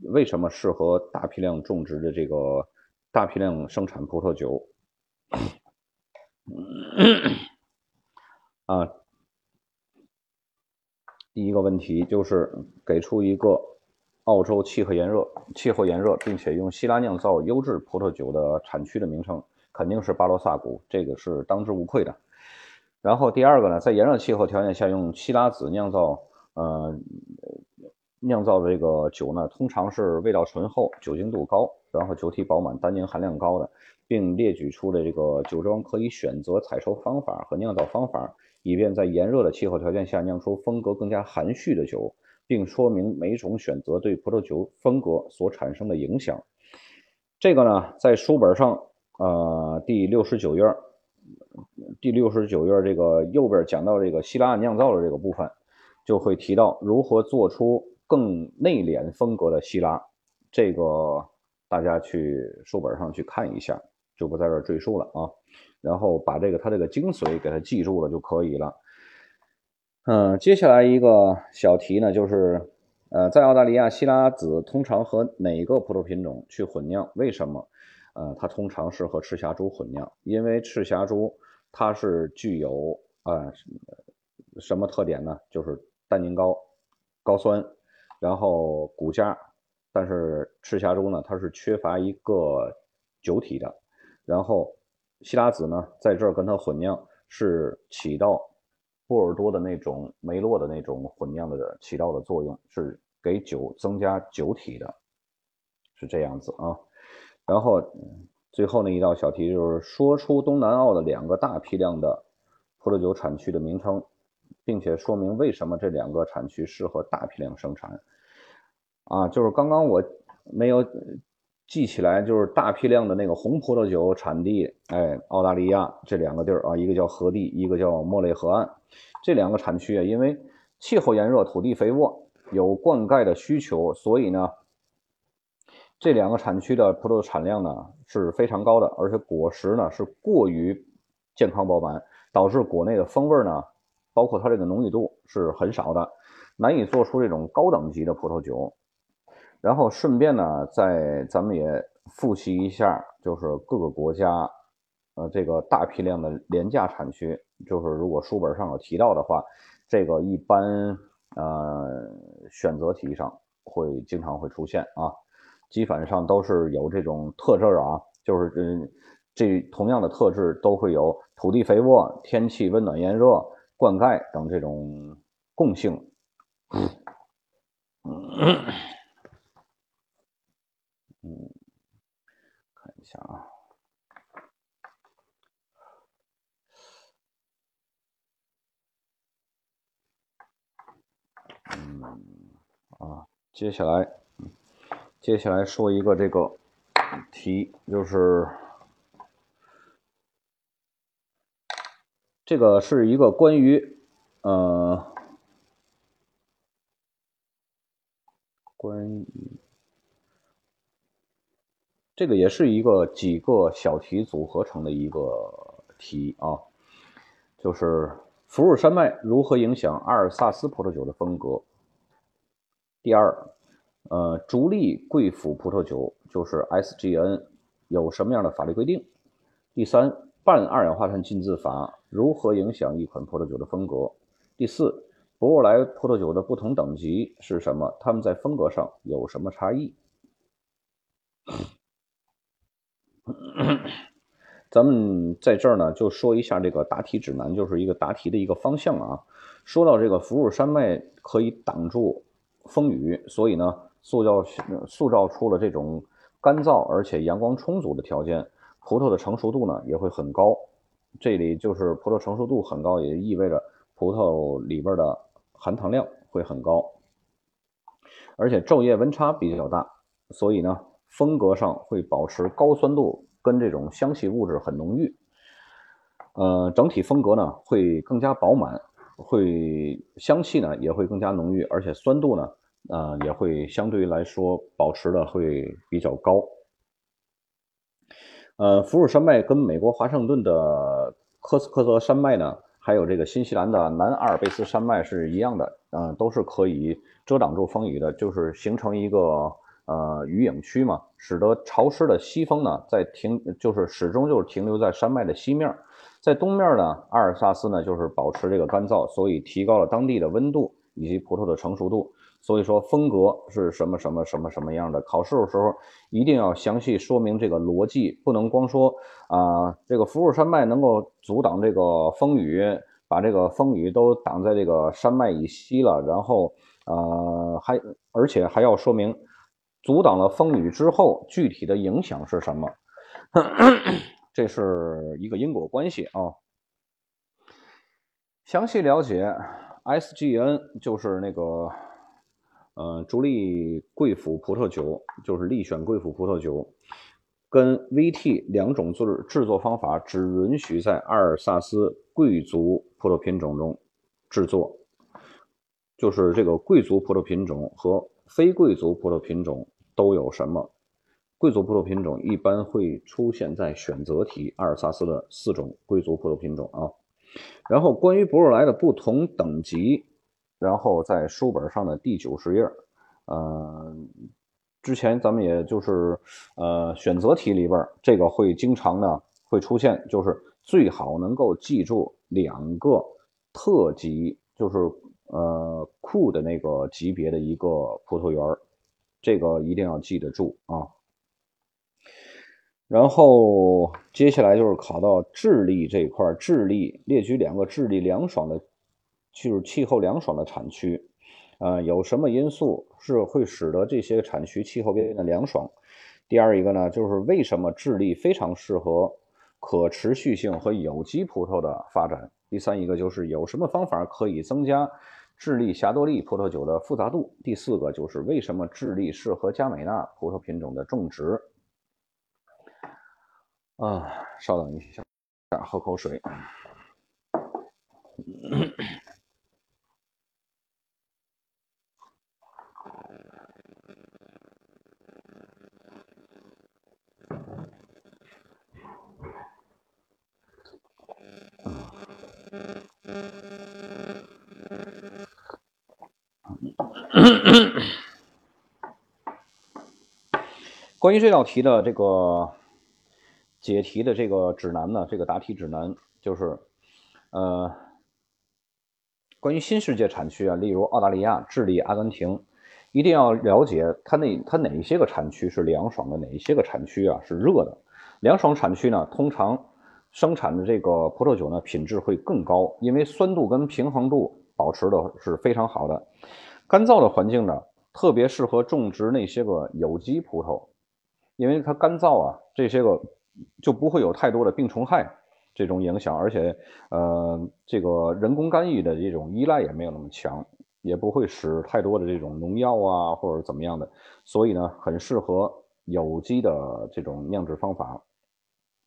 为什么适合大批量种植的这个大批量生产葡萄酒。啊，第一个问题就是给出一个澳洲气候炎热、气候炎热，并且用西拉酿造优质葡萄酒的产区的名称，肯定是巴罗萨谷，这个是当之无愧的。然后第二个呢，在炎热气候条件下用西拉子酿造，呃，酿造的这个酒呢，通常是味道醇厚、酒精度高，然后酒体饱满、单宁含量高的，并列举出的这个酒庄可以选择采收方法和酿造方法，以便在炎热的气候条件下酿出风格更加含蓄的酒，并说明每种选择对葡萄酒风格所产生的影响。这个呢，在书本上，呃，第六十九页。第六十九页这个右边讲到这个希腊酿造的这个部分，就会提到如何做出更内敛风格的希腊。这个大家去书本上去看一下，就不在这儿赘述了啊。然后把这个它这个精髓给它记住了就可以了。嗯，接下来一个小题呢，就是呃，在澳大利亚，希拉子通常和哪个葡萄品种去混酿？为什么？呃，它通常是和赤霞珠混酿，因为赤霞珠它是具有啊什么特点呢？就是单宁高、高酸，然后骨架，但是赤霞珠呢，它是缺乏一个酒体的。然后希拉子呢，在这儿跟它混酿是起到波尔多的那种梅洛的那种混酿的起到的作用，是给酒增加酒体的，是这样子啊。然后，最后那一道小题就是说出东南澳的两个大批量的葡萄酒产区的名称，并且说明为什么这两个产区适合大批量生产。啊，就是刚刚我没有记起来，就是大批量的那个红葡萄酒产地，哎，澳大利亚这两个地儿啊，一个叫河地，一个叫莫雷河岸，这两个产区啊，因为气候炎热，土地肥沃，有灌溉的需求，所以呢。这两个产区的葡萄产量呢是非常高的，而且果实呢是过于健康饱满，导致国内的风味呢，包括它这个浓郁度是很少的，难以做出这种高等级的葡萄酒。然后顺便呢，在咱们也复习一下，就是各个国家，呃，这个大批量的廉价产区，就是如果书本上有提到的话，这个一般呃选择题上会经常会出现啊。基本上都是有这种特质啊，就是嗯，这同样的特质都会有土地肥沃、天气温暖炎热、灌溉等这种共性。嗯，想啊。嗯啊接下来接下来说一个这个题就是这个是一个关于呃关于这个也是一个几个小题组合成的一个题啊，就是福尔山脉如何影响阿尔萨斯葡萄酒的风格。第二，呃，逐利贵腐葡萄酒就是 SGN 有什么样的法律规定？第三，半二氧化碳浸渍法如何影响一款葡萄酒的风格？第四，博若莱葡萄酒的不同等级是什么？它们在风格上有什么差异？咱们在这儿呢，就说一下这个答题指南，就是一个答题的一个方向啊。说到这个福尔山脉可以挡住。风雨，所以呢，塑造塑造出了这种干燥而且阳光充足的条件，葡萄的成熟度呢也会很高。这里就是葡萄成熟度很高，也意味着葡萄里边的含糖量会很高，而且昼夜温差比较大，所以呢，风格上会保持高酸度跟这种香气物质很浓郁。呃，整体风格呢会更加饱满。会香气呢也会更加浓郁，而且酸度呢，呃也会相对来说保持的会比较高。呃，福尔山脉跟美国华盛顿的科斯科泽山脉呢，还有这个新西兰的南阿尔卑斯山脉是一样的，嗯，都是可以遮挡住风雨的，就是形成一个呃雨影区嘛，使得潮湿的西风呢在停，就是始终就是停留在山脉的西面。在东面呢，阿尔萨斯呢就是保持这个干燥，所以提高了当地的温度以及葡萄的成熟度。所以说风格是什么什么什么什么样的？考试的时候一定要详细说明这个逻辑，不能光说啊，这个福尔山脉能够阻挡这个风雨，把这个风雨都挡在这个山脉以西了，然后呃还而且还要说明阻挡了风雨之后具体的影响是什么。这是一个因果关系啊。详细了解，SGN 就是那个，呃，朱利贵腐葡萄酒，就是力选贵腐葡萄酒，跟 VT 两种制制作方法只允许在阿尔萨斯贵族葡萄品种中制作，就是这个贵族葡萄品种和非贵族葡萄品种都有什么？贵族葡萄品种一般会出现在选择题，阿尔萨斯的四种贵族葡萄品种啊。然后关于博若莱的不同等级，然后在书本上的第九十页，呃，之前咱们也就是呃选择题里边这个会经常呢会出现，就是最好能够记住两个特级，就是呃库的那个级别的一个葡萄园这个一定要记得住啊。然后接下来就是考到智利这一块，智利列举两个智利凉爽的，就是气候凉爽的产区，呃，有什么因素是会使得这些产区气候变得凉爽？第二一个呢，就是为什么智利非常适合可持续性和有机葡萄的发展？第三一个就是有什么方法可以增加智利霞多丽葡萄酒的复杂度？第四个就是为什么智利适合加美纳葡萄品种的种植？啊，稍等一下，喝口水。关于这道题的这个。解题的这个指南呢，这个答题指南就是，呃，关于新世界产区啊，例如澳大利亚、智利、阿根廷，一定要了解它那它哪一些个产区是凉爽的，哪一些个产区啊是热的。凉爽产区呢，通常生产的这个葡萄酒呢品质会更高，因为酸度跟平衡度保持的是非常好的。干燥的环境呢，特别适合种植那些个有机葡萄，因为它干燥啊，这些个。就不会有太多的病虫害这种影响，而且，呃，这个人工干预的这种依赖也没有那么强。也不会使太多的这种农药啊或者怎么样的，所以呢，很适合有机的这种酿制方法。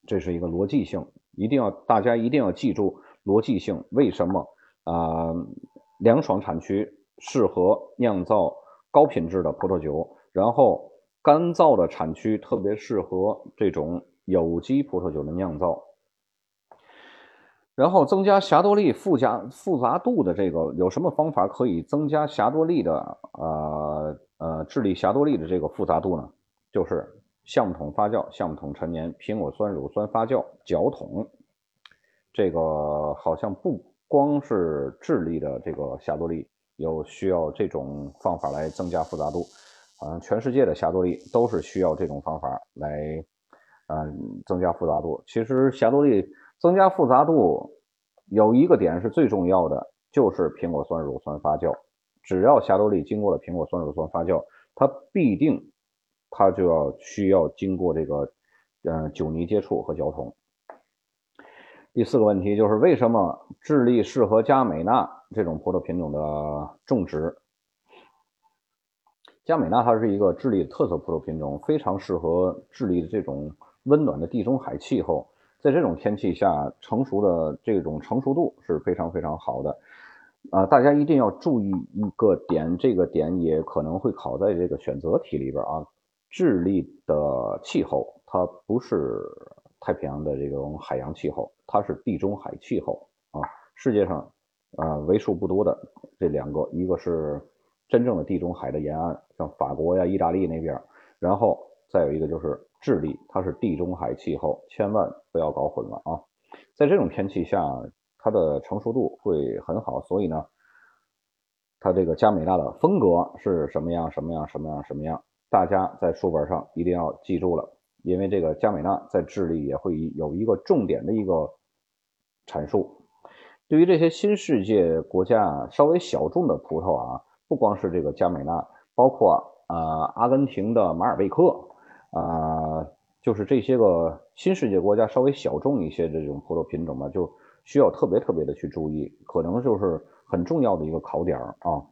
这是一个逻辑性，一定要大家一定要记住逻辑性。为什么啊？凉爽产区适合酿造高品质的葡萄酒，然后干燥的产区特别适合这种有机葡萄酒的酿造。然后增加霞多丽复加复杂度的这个有什么方法可以增加霞多丽的呃呃智利霞多丽的这个复杂度呢？就是橡木桶发酵、橡木桶陈年、苹果酸乳酸发酵、搅桶。这个好像不光是智利的这个霞多丽有需要这种方法来增加复杂度，好像全世界的霞多丽都是需要这种方法来嗯增加复杂度。其实霞多丽。增加复杂度有一个点是最重要的，就是苹果酸乳酸发酵。只要霞多丽经过了苹果酸乳酸发酵，它必定它就要需要经过这个嗯酒泥接触和搅桶。第四个问题就是为什么智利适合加美纳这种葡萄品种的种植？加美纳它是一个智利特色葡萄品种，非常适合智利的这种温暖的地中海气候。在这种天气下，成熟的这种成熟度是非常非常好的，啊，大家一定要注意一个点，这个点也可能会考在这个选择题里边啊。智利的气候它不是太平洋的这种海洋气候，它是地中海气候啊。世界上啊为数不多的这两个，一个是真正的地中海的沿岸，像法国呀、意大利那边，然后再有一个就是。智利它是地中海气候，千万不要搞混了啊！在这种天气下，它的成熟度会很好，所以呢，它这个加美纳的风格是什么样？什么样？什么样？什么样？大家在书本上一定要记住了，因为这个加美纳在智利也会有一个重点的一个阐述。对于这些新世界国家啊稍微小众的葡萄啊，不光是这个加美纳，包括啊阿根廷的马尔贝克。啊，就是这些个新世界国家稍微小众一些的这种葡萄品种吧，就需要特别特别的去注意，可能就是很重要的一个考点啊。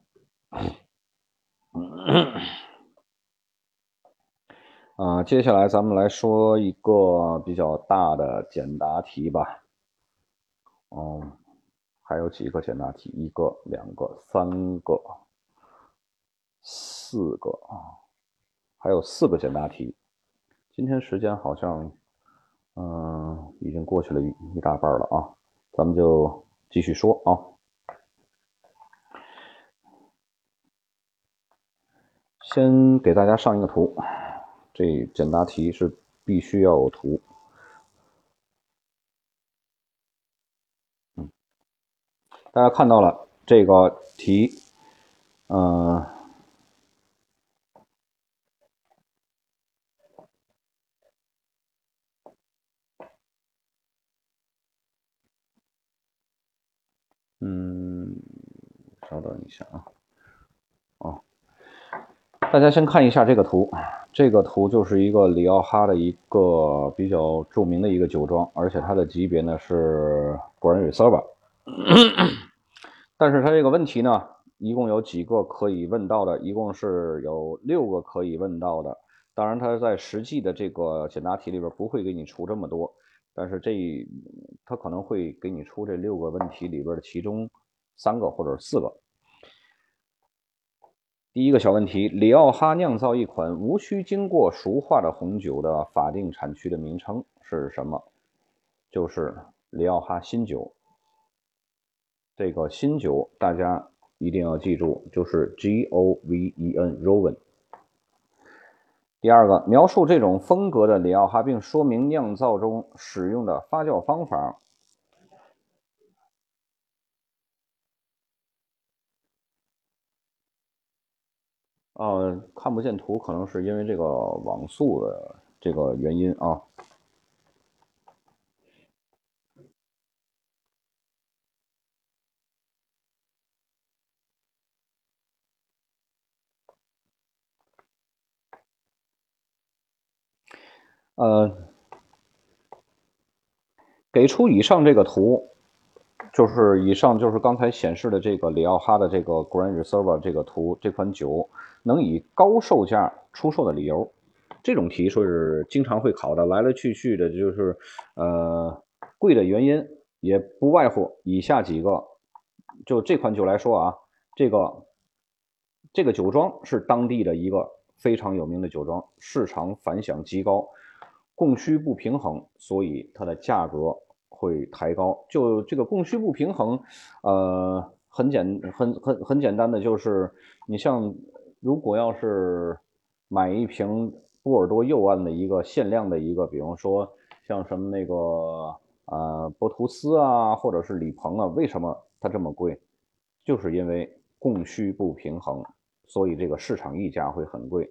啊，接下来咱们来说一个比较大的简答题吧。哦，还有几个简答题？一个、两个、三个、四个啊，还有四个简答题。今天时间好像，嗯，已经过去了一一大半了啊，咱们就继续说啊。先给大家上一个图，这简答题是必须要有图。嗯，大家看到了这个题，嗯。嗯，稍等一下啊，哦，大家先看一下这个图，这个图就是一个里奥哈的一个比较著名的一个酒庄，而且它的级别呢是 Grand Reserve，但是它这个问题呢，一共有几个可以问到的，一共是有六个可以问到的，当然它在实际的这个简答题里边不会给你出这么多。但是这他可能会给你出这六个问题里边的其中三个或者四个。第一个小问题：里奥哈酿造一款无需经过熟化的红酒的法定产区的名称是什么？就是里奥哈新酒。这个新酒大家一定要记住，就是 G O V E N，Roven。第二个，描述这种风格的里奥哈，并说明酿造中使用的发酵方法。呃，看不见图，可能是因为这个网速的这个原因啊。呃，给出以上这个图，就是以上就是刚才显示的这个里奥哈的这个 Grand Reserve 这个图，这款酒能以高售价出售的理由。这种题是经常会考的，来来去去的就是呃贵的原因也不外乎以下几个。就这款酒来说啊，这个这个酒庄是当地的一个非常有名的酒庄，市场反响极高，供需不平衡，所以它的价格会抬高。就这个供需不平衡，呃，很简很很很简单的就是，你像如果要是买一瓶波尔多右岸的一个限量的一个，比方说像什么那个呃波图斯啊，或者是李鹏啊，为什么？它这么贵，就是因为供需不平衡，所以这个市场溢价会很贵。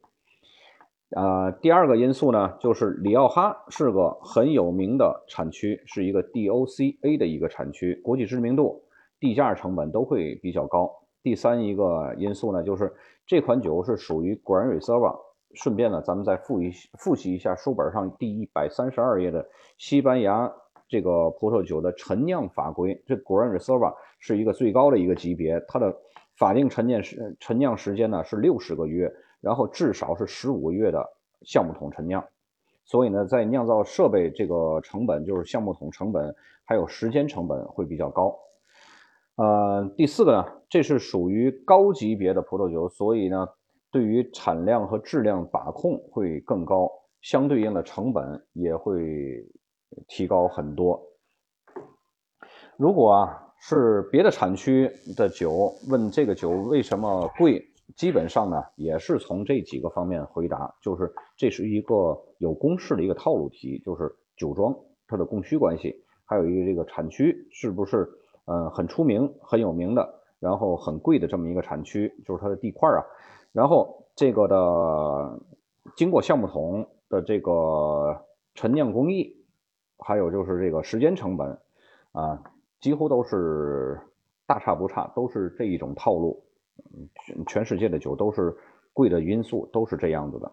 呃，第二个因素呢，就是里奥哈是个很有名的产区，是一个 DOCA 的一个产区，国际知名度、地价成本都会比较高。第三一个因素呢，就是这款酒是属于 Gran Reserva。顺便呢，咱们再复一复习一下书本上第一百三十二页的西班牙。这个葡萄酒的陈酿法规，这 Gran Reserva 是一个最高的一个级别，它的法定陈酿时陈酿时间呢是六十个月，然后至少是十五个月的橡木桶陈酿，所以呢，在酿造设备这个成本，就是橡木桶成本还有时间成本会比较高。呃，第四个呢，这是属于高级别的葡萄酒，所以呢，对于产量和质量把控会更高，相对应的成本也会。提高很多。如果啊是别的产区的酒，问这个酒为什么贵，基本上呢也是从这几个方面回答，就是这是一个有公式的一个套路题，就是酒庄它的供需关系，还有一个这个产区是不是呃很出名、很有名的，然后很贵的这么一个产区，就是它的地块啊，然后这个的经过橡木桶的这个陈酿工艺。还有就是这个时间成本，啊，几乎都是大差不差，都是这一种套路。全全世界的酒都是贵的因素，都是这样子的。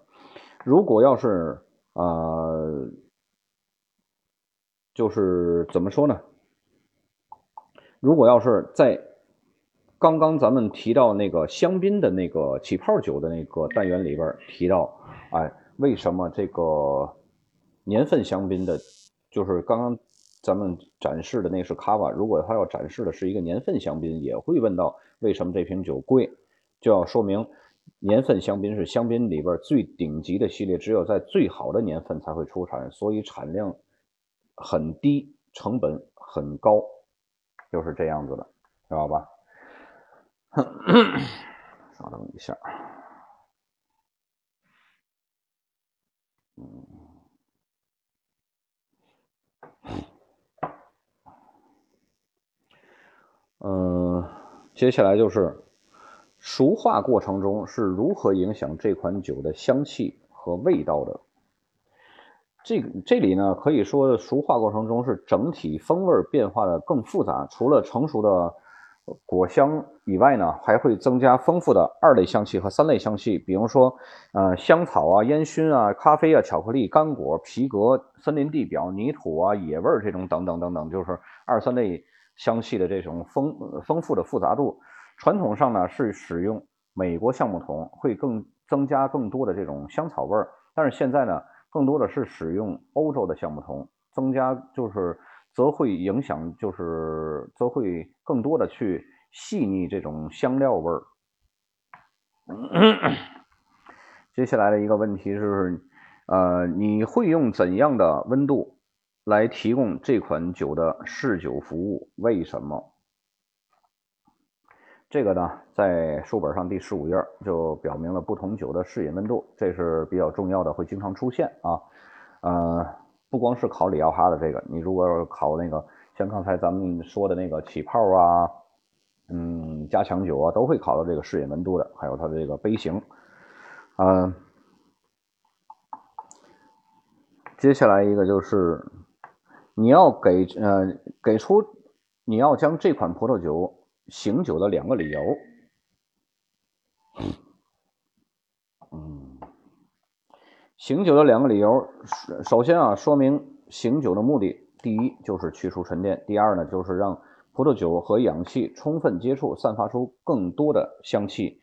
如果要是呃，就是怎么说呢？如果要是在刚刚咱们提到那个香槟的那个起泡酒的那个单元里边提到，哎，为什么这个年份香槟的？就是刚刚咱们展示的那是卡瓦，如果他要展示的是一个年份香槟，也会问到为什么这瓶酒贵，就要说明年份香槟是香槟里边最顶级的系列，只有在最好的年份才会出产，所以产量很低，成本很高，就是这样子的，知道吧？稍等一下，嗯。嗯，接下来就是熟化过程中是如何影响这款酒的香气和味道的。这这里呢，可以说熟化过程中是整体风味变化的更复杂。除了成熟的果香以外呢，还会增加丰富的二类香气和三类香气，比如说，呃，香草啊、烟熏啊、咖啡啊、巧克力、干果、皮革、森林地表、泥土啊、野味儿这种等等等等，就是二三类。香气的这种丰丰富的复杂度，传统上呢是使用美国橡木桶，会更增加更多的这种香草味儿。但是现在呢，更多的是使用欧洲的橡木桶，增加就是则会影响，就是则会更多的去细腻这种香料味儿。接下来的一个问题是，呃，你会用怎样的温度？来提供这款酒的试酒服务，为什么？这个呢，在书本上第十五页就表明了不同酒的试饮温度，这是比较重要的，会经常出现啊。呃，不光是考里奥哈的这个，你如果考那个像刚才咱们说的那个起泡啊，嗯，加强酒啊，都会考到这个试饮温度的，还有它的这个杯型。嗯，接下来一个就是。你要给呃给出你要将这款葡萄酒醒酒的两个理由。嗯，醒酒的两个理由，首先啊，说明醒酒的目的，第一就是去除沉淀，第二呢就是让葡萄酒和氧气充分接触，散发出更多的香气。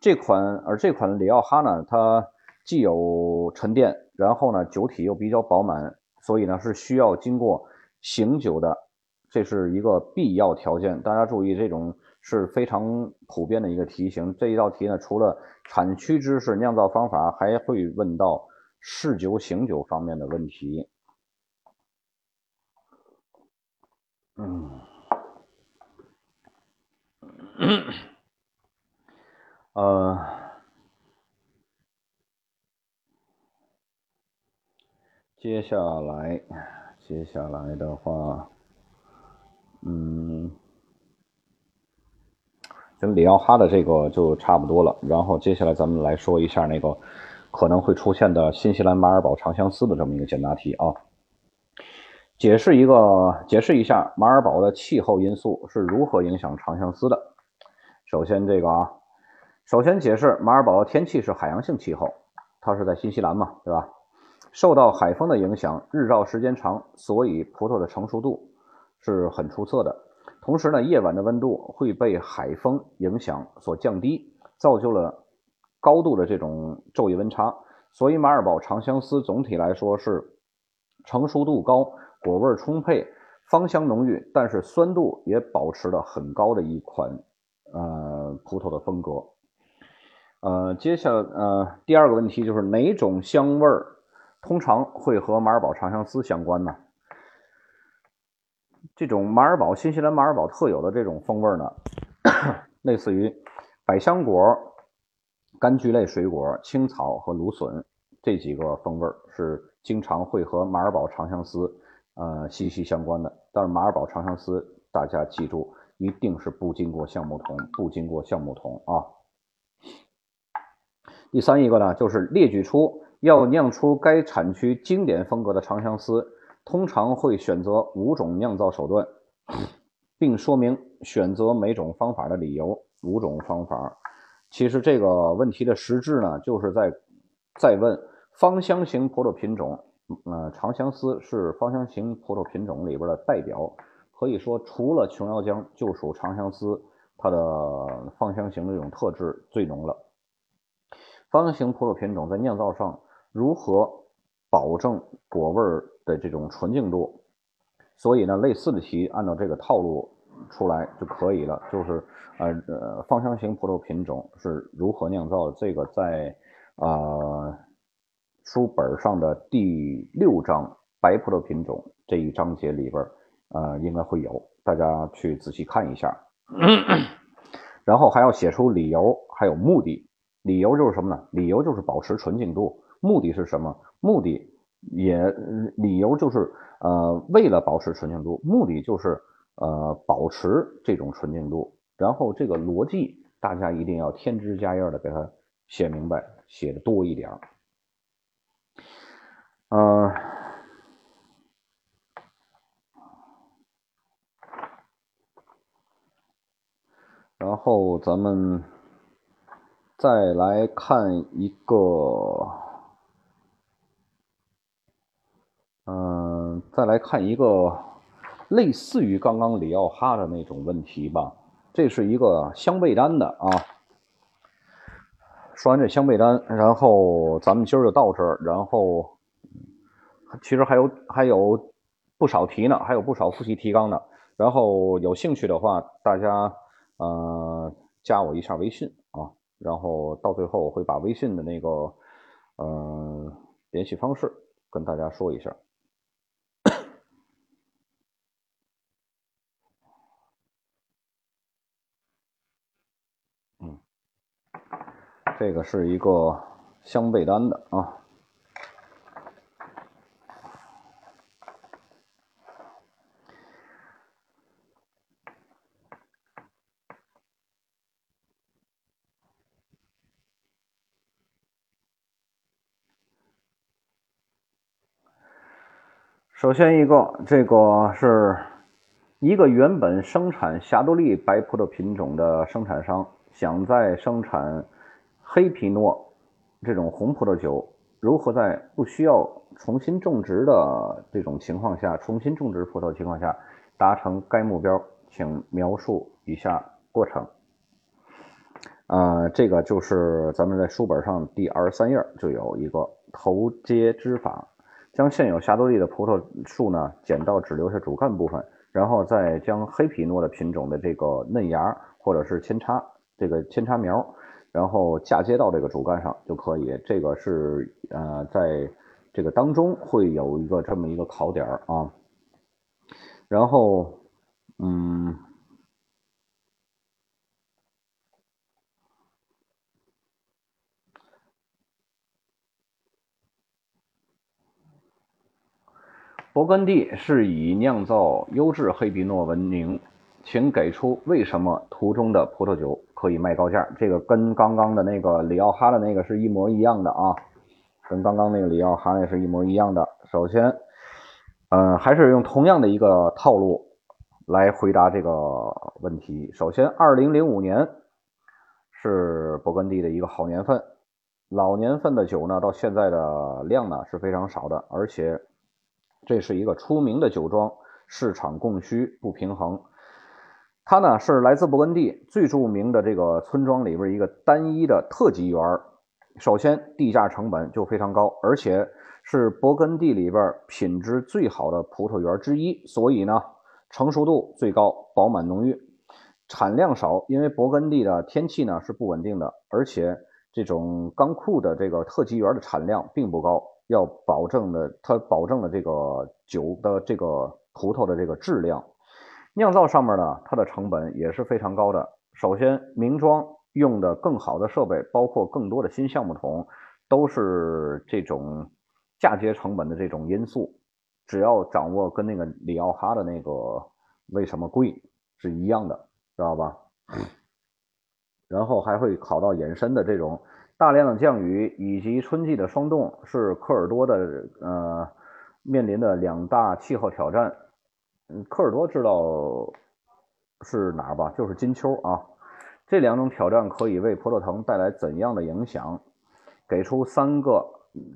这款而这款里奥哈呢，它既有沉淀，然后呢酒体又比较饱满，所以呢是需要经过醒酒的，这是一个必要条件。大家注意，这种是非常普遍的一个题型。这一道题呢，除了产区知识、酿造方法，还会问到试酒、醒酒方面的问题。嗯。呃，接下来，接下来的话，嗯，跟里奥哈的这个就差不多了。然后接下来咱们来说一下那个可能会出现的新西兰马尔堡长相思的这么一个简答题啊。解释一个，解释一下马尔堡的气候因素是如何影响长相思的。首先这个啊。首先解释，马尔堡的天气是海洋性气候，它是在新西兰嘛，对吧？受到海风的影响，日照时间长，所以葡萄的成熟度是很出色的。同时呢，夜晚的温度会被海风影响所降低，造就了高度的这种昼夜温差。所以马尔堡长相思总体来说是成熟度高、果味充沛、芳香浓郁，但是酸度也保持了很高的一款呃葡萄的风格。呃，接下来呃，第二个问题就是哪种香味儿通常会和马尔堡长相思相关呢？这种马尔堡新西兰马尔堡特有的这种风味呢，类似于百香果、柑橘类水果、青草和芦笋这几个风味是经常会和马尔堡长相思呃息息相关的。但是马尔堡长相思，大家记住，一定是不经过橡木桶，不经过橡木桶啊。第三一个呢，就是列举出要酿出该产区经典风格的长相思，通常会选择五种酿造手段，并说明选择每种方法的理由。五种方法，其实这个问题的实质呢，就是在在问芳香型葡萄品种。呃，长相思是芳香型葡萄品种里边的代表，可以说除了琼瑶浆，就属长相思，它的芳香型的这种特质最浓了。方形葡萄品种在酿造上如何保证果味儿的这种纯净度？所以呢，类似的题按照这个套路出来就可以了。就是呃呃，芳香型葡萄品种是如何酿造的？这个在啊书本上的第六章白葡萄品种这一章节里边呃应该会有，大家去仔细看一下。然后还要写出理由，还有目的。理由就是什么呢？理由就是保持纯净度。目的是什么？目的也理由就是呃，为了保持纯净度，目的就是呃，保持这种纯净度。然后这个逻辑大家一定要添枝加叶的给它写明白，写的多一点。嗯，然后咱们。再来看一个，再来看一个类似于刚刚里奥哈的那种问题吧。这是一个香贝丹的啊。说完这香贝丹，然后咱们今儿就到这儿。然后其实还有还有不少题呢，还有不少复习提纲呢。然后有兴趣的话，大家呃加我一下微信啊。然后到最后我会把微信的那个，呃，联系方式跟大家说一下。这个是一个香贝丹的啊。首先一个，这个是一个原本生产霞多丽白葡萄品种的生产商，想在生产黑皮诺这种红葡萄酒，如何在不需要重新种植的这种情况下，重新种植葡萄情况下达成该目标？请描述一下过程。啊，这个就是咱们在书本上第二十三页就有一个头接枝法，将现有霞多丽的葡萄树呢剪到只留下主干部分，然后再将黑皮诺的品种的这个嫩芽或者是扦插这个扦插苗，然后嫁接到这个主干上就可以。这个是呃，在这个当中会有一个这么一个考点啊，然后嗯。勃艮第是以酿造优质黑皮诺闻名，请给出为什么图中的葡萄酒可以卖高价？这个跟刚刚的那个里奥哈的那个是一模一样的啊，跟刚刚那个里奥哈那是一模一样的。首先，嗯，还是用同样的一个套路来回答这个问题。首先，二零零五年是勃艮第的一个好年份，老年份的酒呢，到现在的量呢是非常少的，而且。这是一个出名的酒庄，市场供需不平衡。它呢是来自勃艮第最著名的这个村庄里边一个单一的特级园首先地价成本就非常高，而且是勃艮第里边品质最好的葡萄园之一，所以呢成熟度最高，饱满浓郁，产量少。因为勃艮第的天气呢是不稳定的，而且这种钢库的这个特级园的产量并不高。要保证的，它保证了这个酒的这个葡萄的这个质量，酿造上面呢，它的成本也是非常高的。首先，名庄用的更好的设备，包括更多的新橡木桶，都是这种嫁接成本的这种因素。只要掌握跟那个里奥哈的那个为什么贵是一样的，知道吧？然后还会考到延伸的这种。大量的降雨以及春季的霜冻是科尔多的呃面临的两大气候挑战。科尔多知道是哪儿吧？就是金秋啊。这两种挑战可以为葡萄藤带来怎样的影响？给出三个，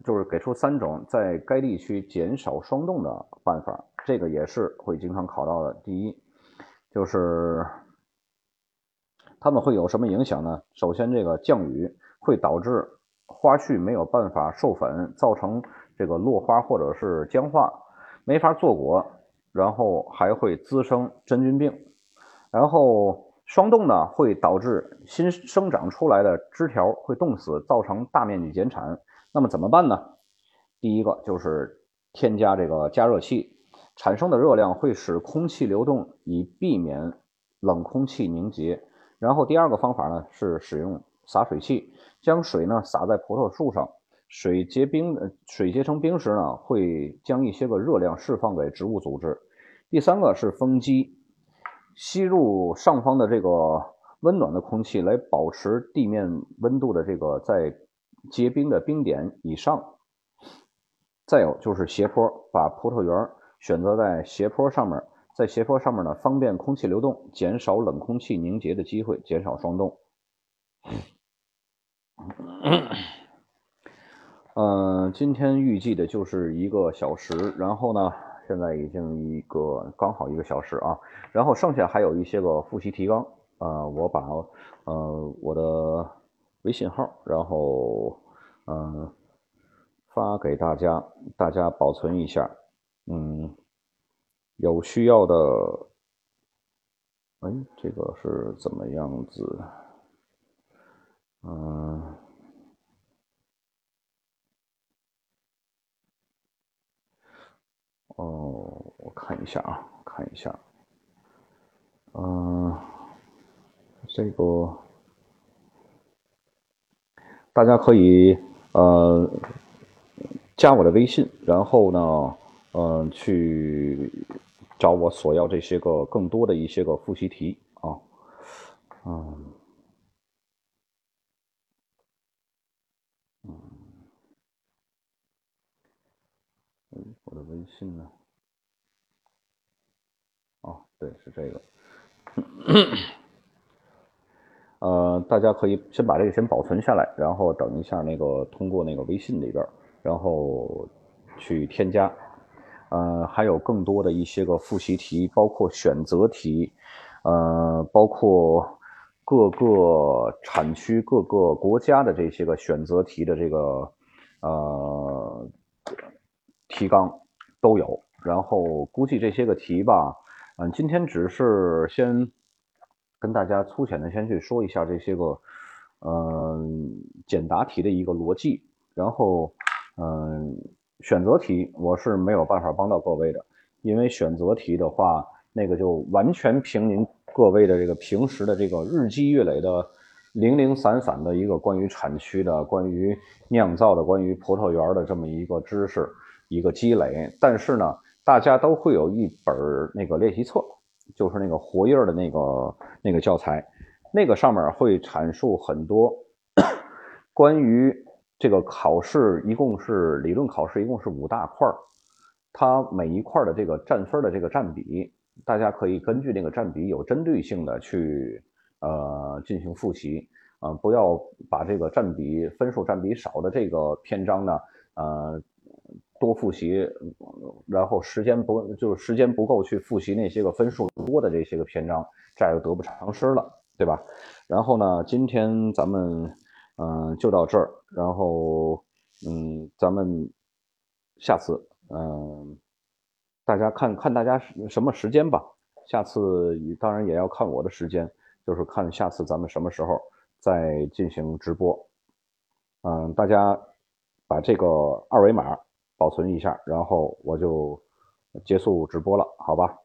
就是给出三种在该地区减少霜冻的办法。这个也是会经常考到的。第一，就是他们会有什么影响呢？首先，这个降雨。会导致花序没有办法授粉，造成这个落花或者是僵化，没法做果，然后还会滋生真菌病。然后霜冻呢，会导致新生长出来的枝条会冻死，造成大面积减产。那么怎么办呢？第一个就是添加这个加热器，产生的热量会使空气流动，以避免冷空气凝结。然后第二个方法呢是使用洒水器。将水呢洒在葡萄树上，水结冰，水结成冰时呢，会将一些个热量释放给植物组织。第三个是风机，吸入上方的这个温暖的空气，来保持地面温度的这个在结冰的冰点以上。再有就是斜坡，把葡萄园选择在斜坡上面，在斜坡上面呢，方便空气流动，减少冷空气凝结的机会，减少霜冻。嗯，今天预计的就是一个小时，然后呢，现在已经一个刚好一个小时啊，然后剩下还有一些个复习提纲，呃，我把呃我的微信号，然后嗯发给大家，大家保存一下，嗯，有需要的，哎，这个是怎么样子？嗯，哦，我看一下啊，看一下，嗯，这个大家可以呃加我的微信，然后呢，嗯，去找我索要这些个更多的一些个复习题啊，嗯。我的微信呢？哦，对，是这个。呃，大家可以先把这个先保存下来，然后等一下那个通过那个微信里边，然后去添加。呃，还有更多的一些个复习题，包括选择题，呃，包括各个产区、各个国家的这些个选择题的这个呃提纲都有。然后估计这些个题吧，嗯，今天只是先跟大家粗浅的先去说一下这些个，嗯，简答题的一个逻辑。然后，嗯。选择题我是没有办法帮到各位的，因为选择题的话，那个就完全凭您各位的这个平时的这个日积月累的零零散散的一个关于产区的、关于酿造的、关于葡萄园的这么一个知识一个积累。但是呢，大家都会有一本那个练习册，就是那个活页的那个那个教材，那个上面会阐述很多关于。这个考试一共是理论考试，一共是五大块儿，它每一块的这个占分的这个占比，大家可以根据那个占比有针对性的去呃进行复习呃，不要把这个占比分数占比少的这个篇章呢呃多复习，然后时间不就是时间不够去复习那些个分数多的这些个篇章，这样就得不偿失了，对吧？然后呢，今天咱们。嗯，就到这儿，然后，嗯，咱们下次，嗯，大家看看大家什么时间吧。下次当然也要看我的时间，就是看下次咱们什么时候再进行直播。嗯，大家把这个二维码保存一下，然后我就结束直播了，好吧？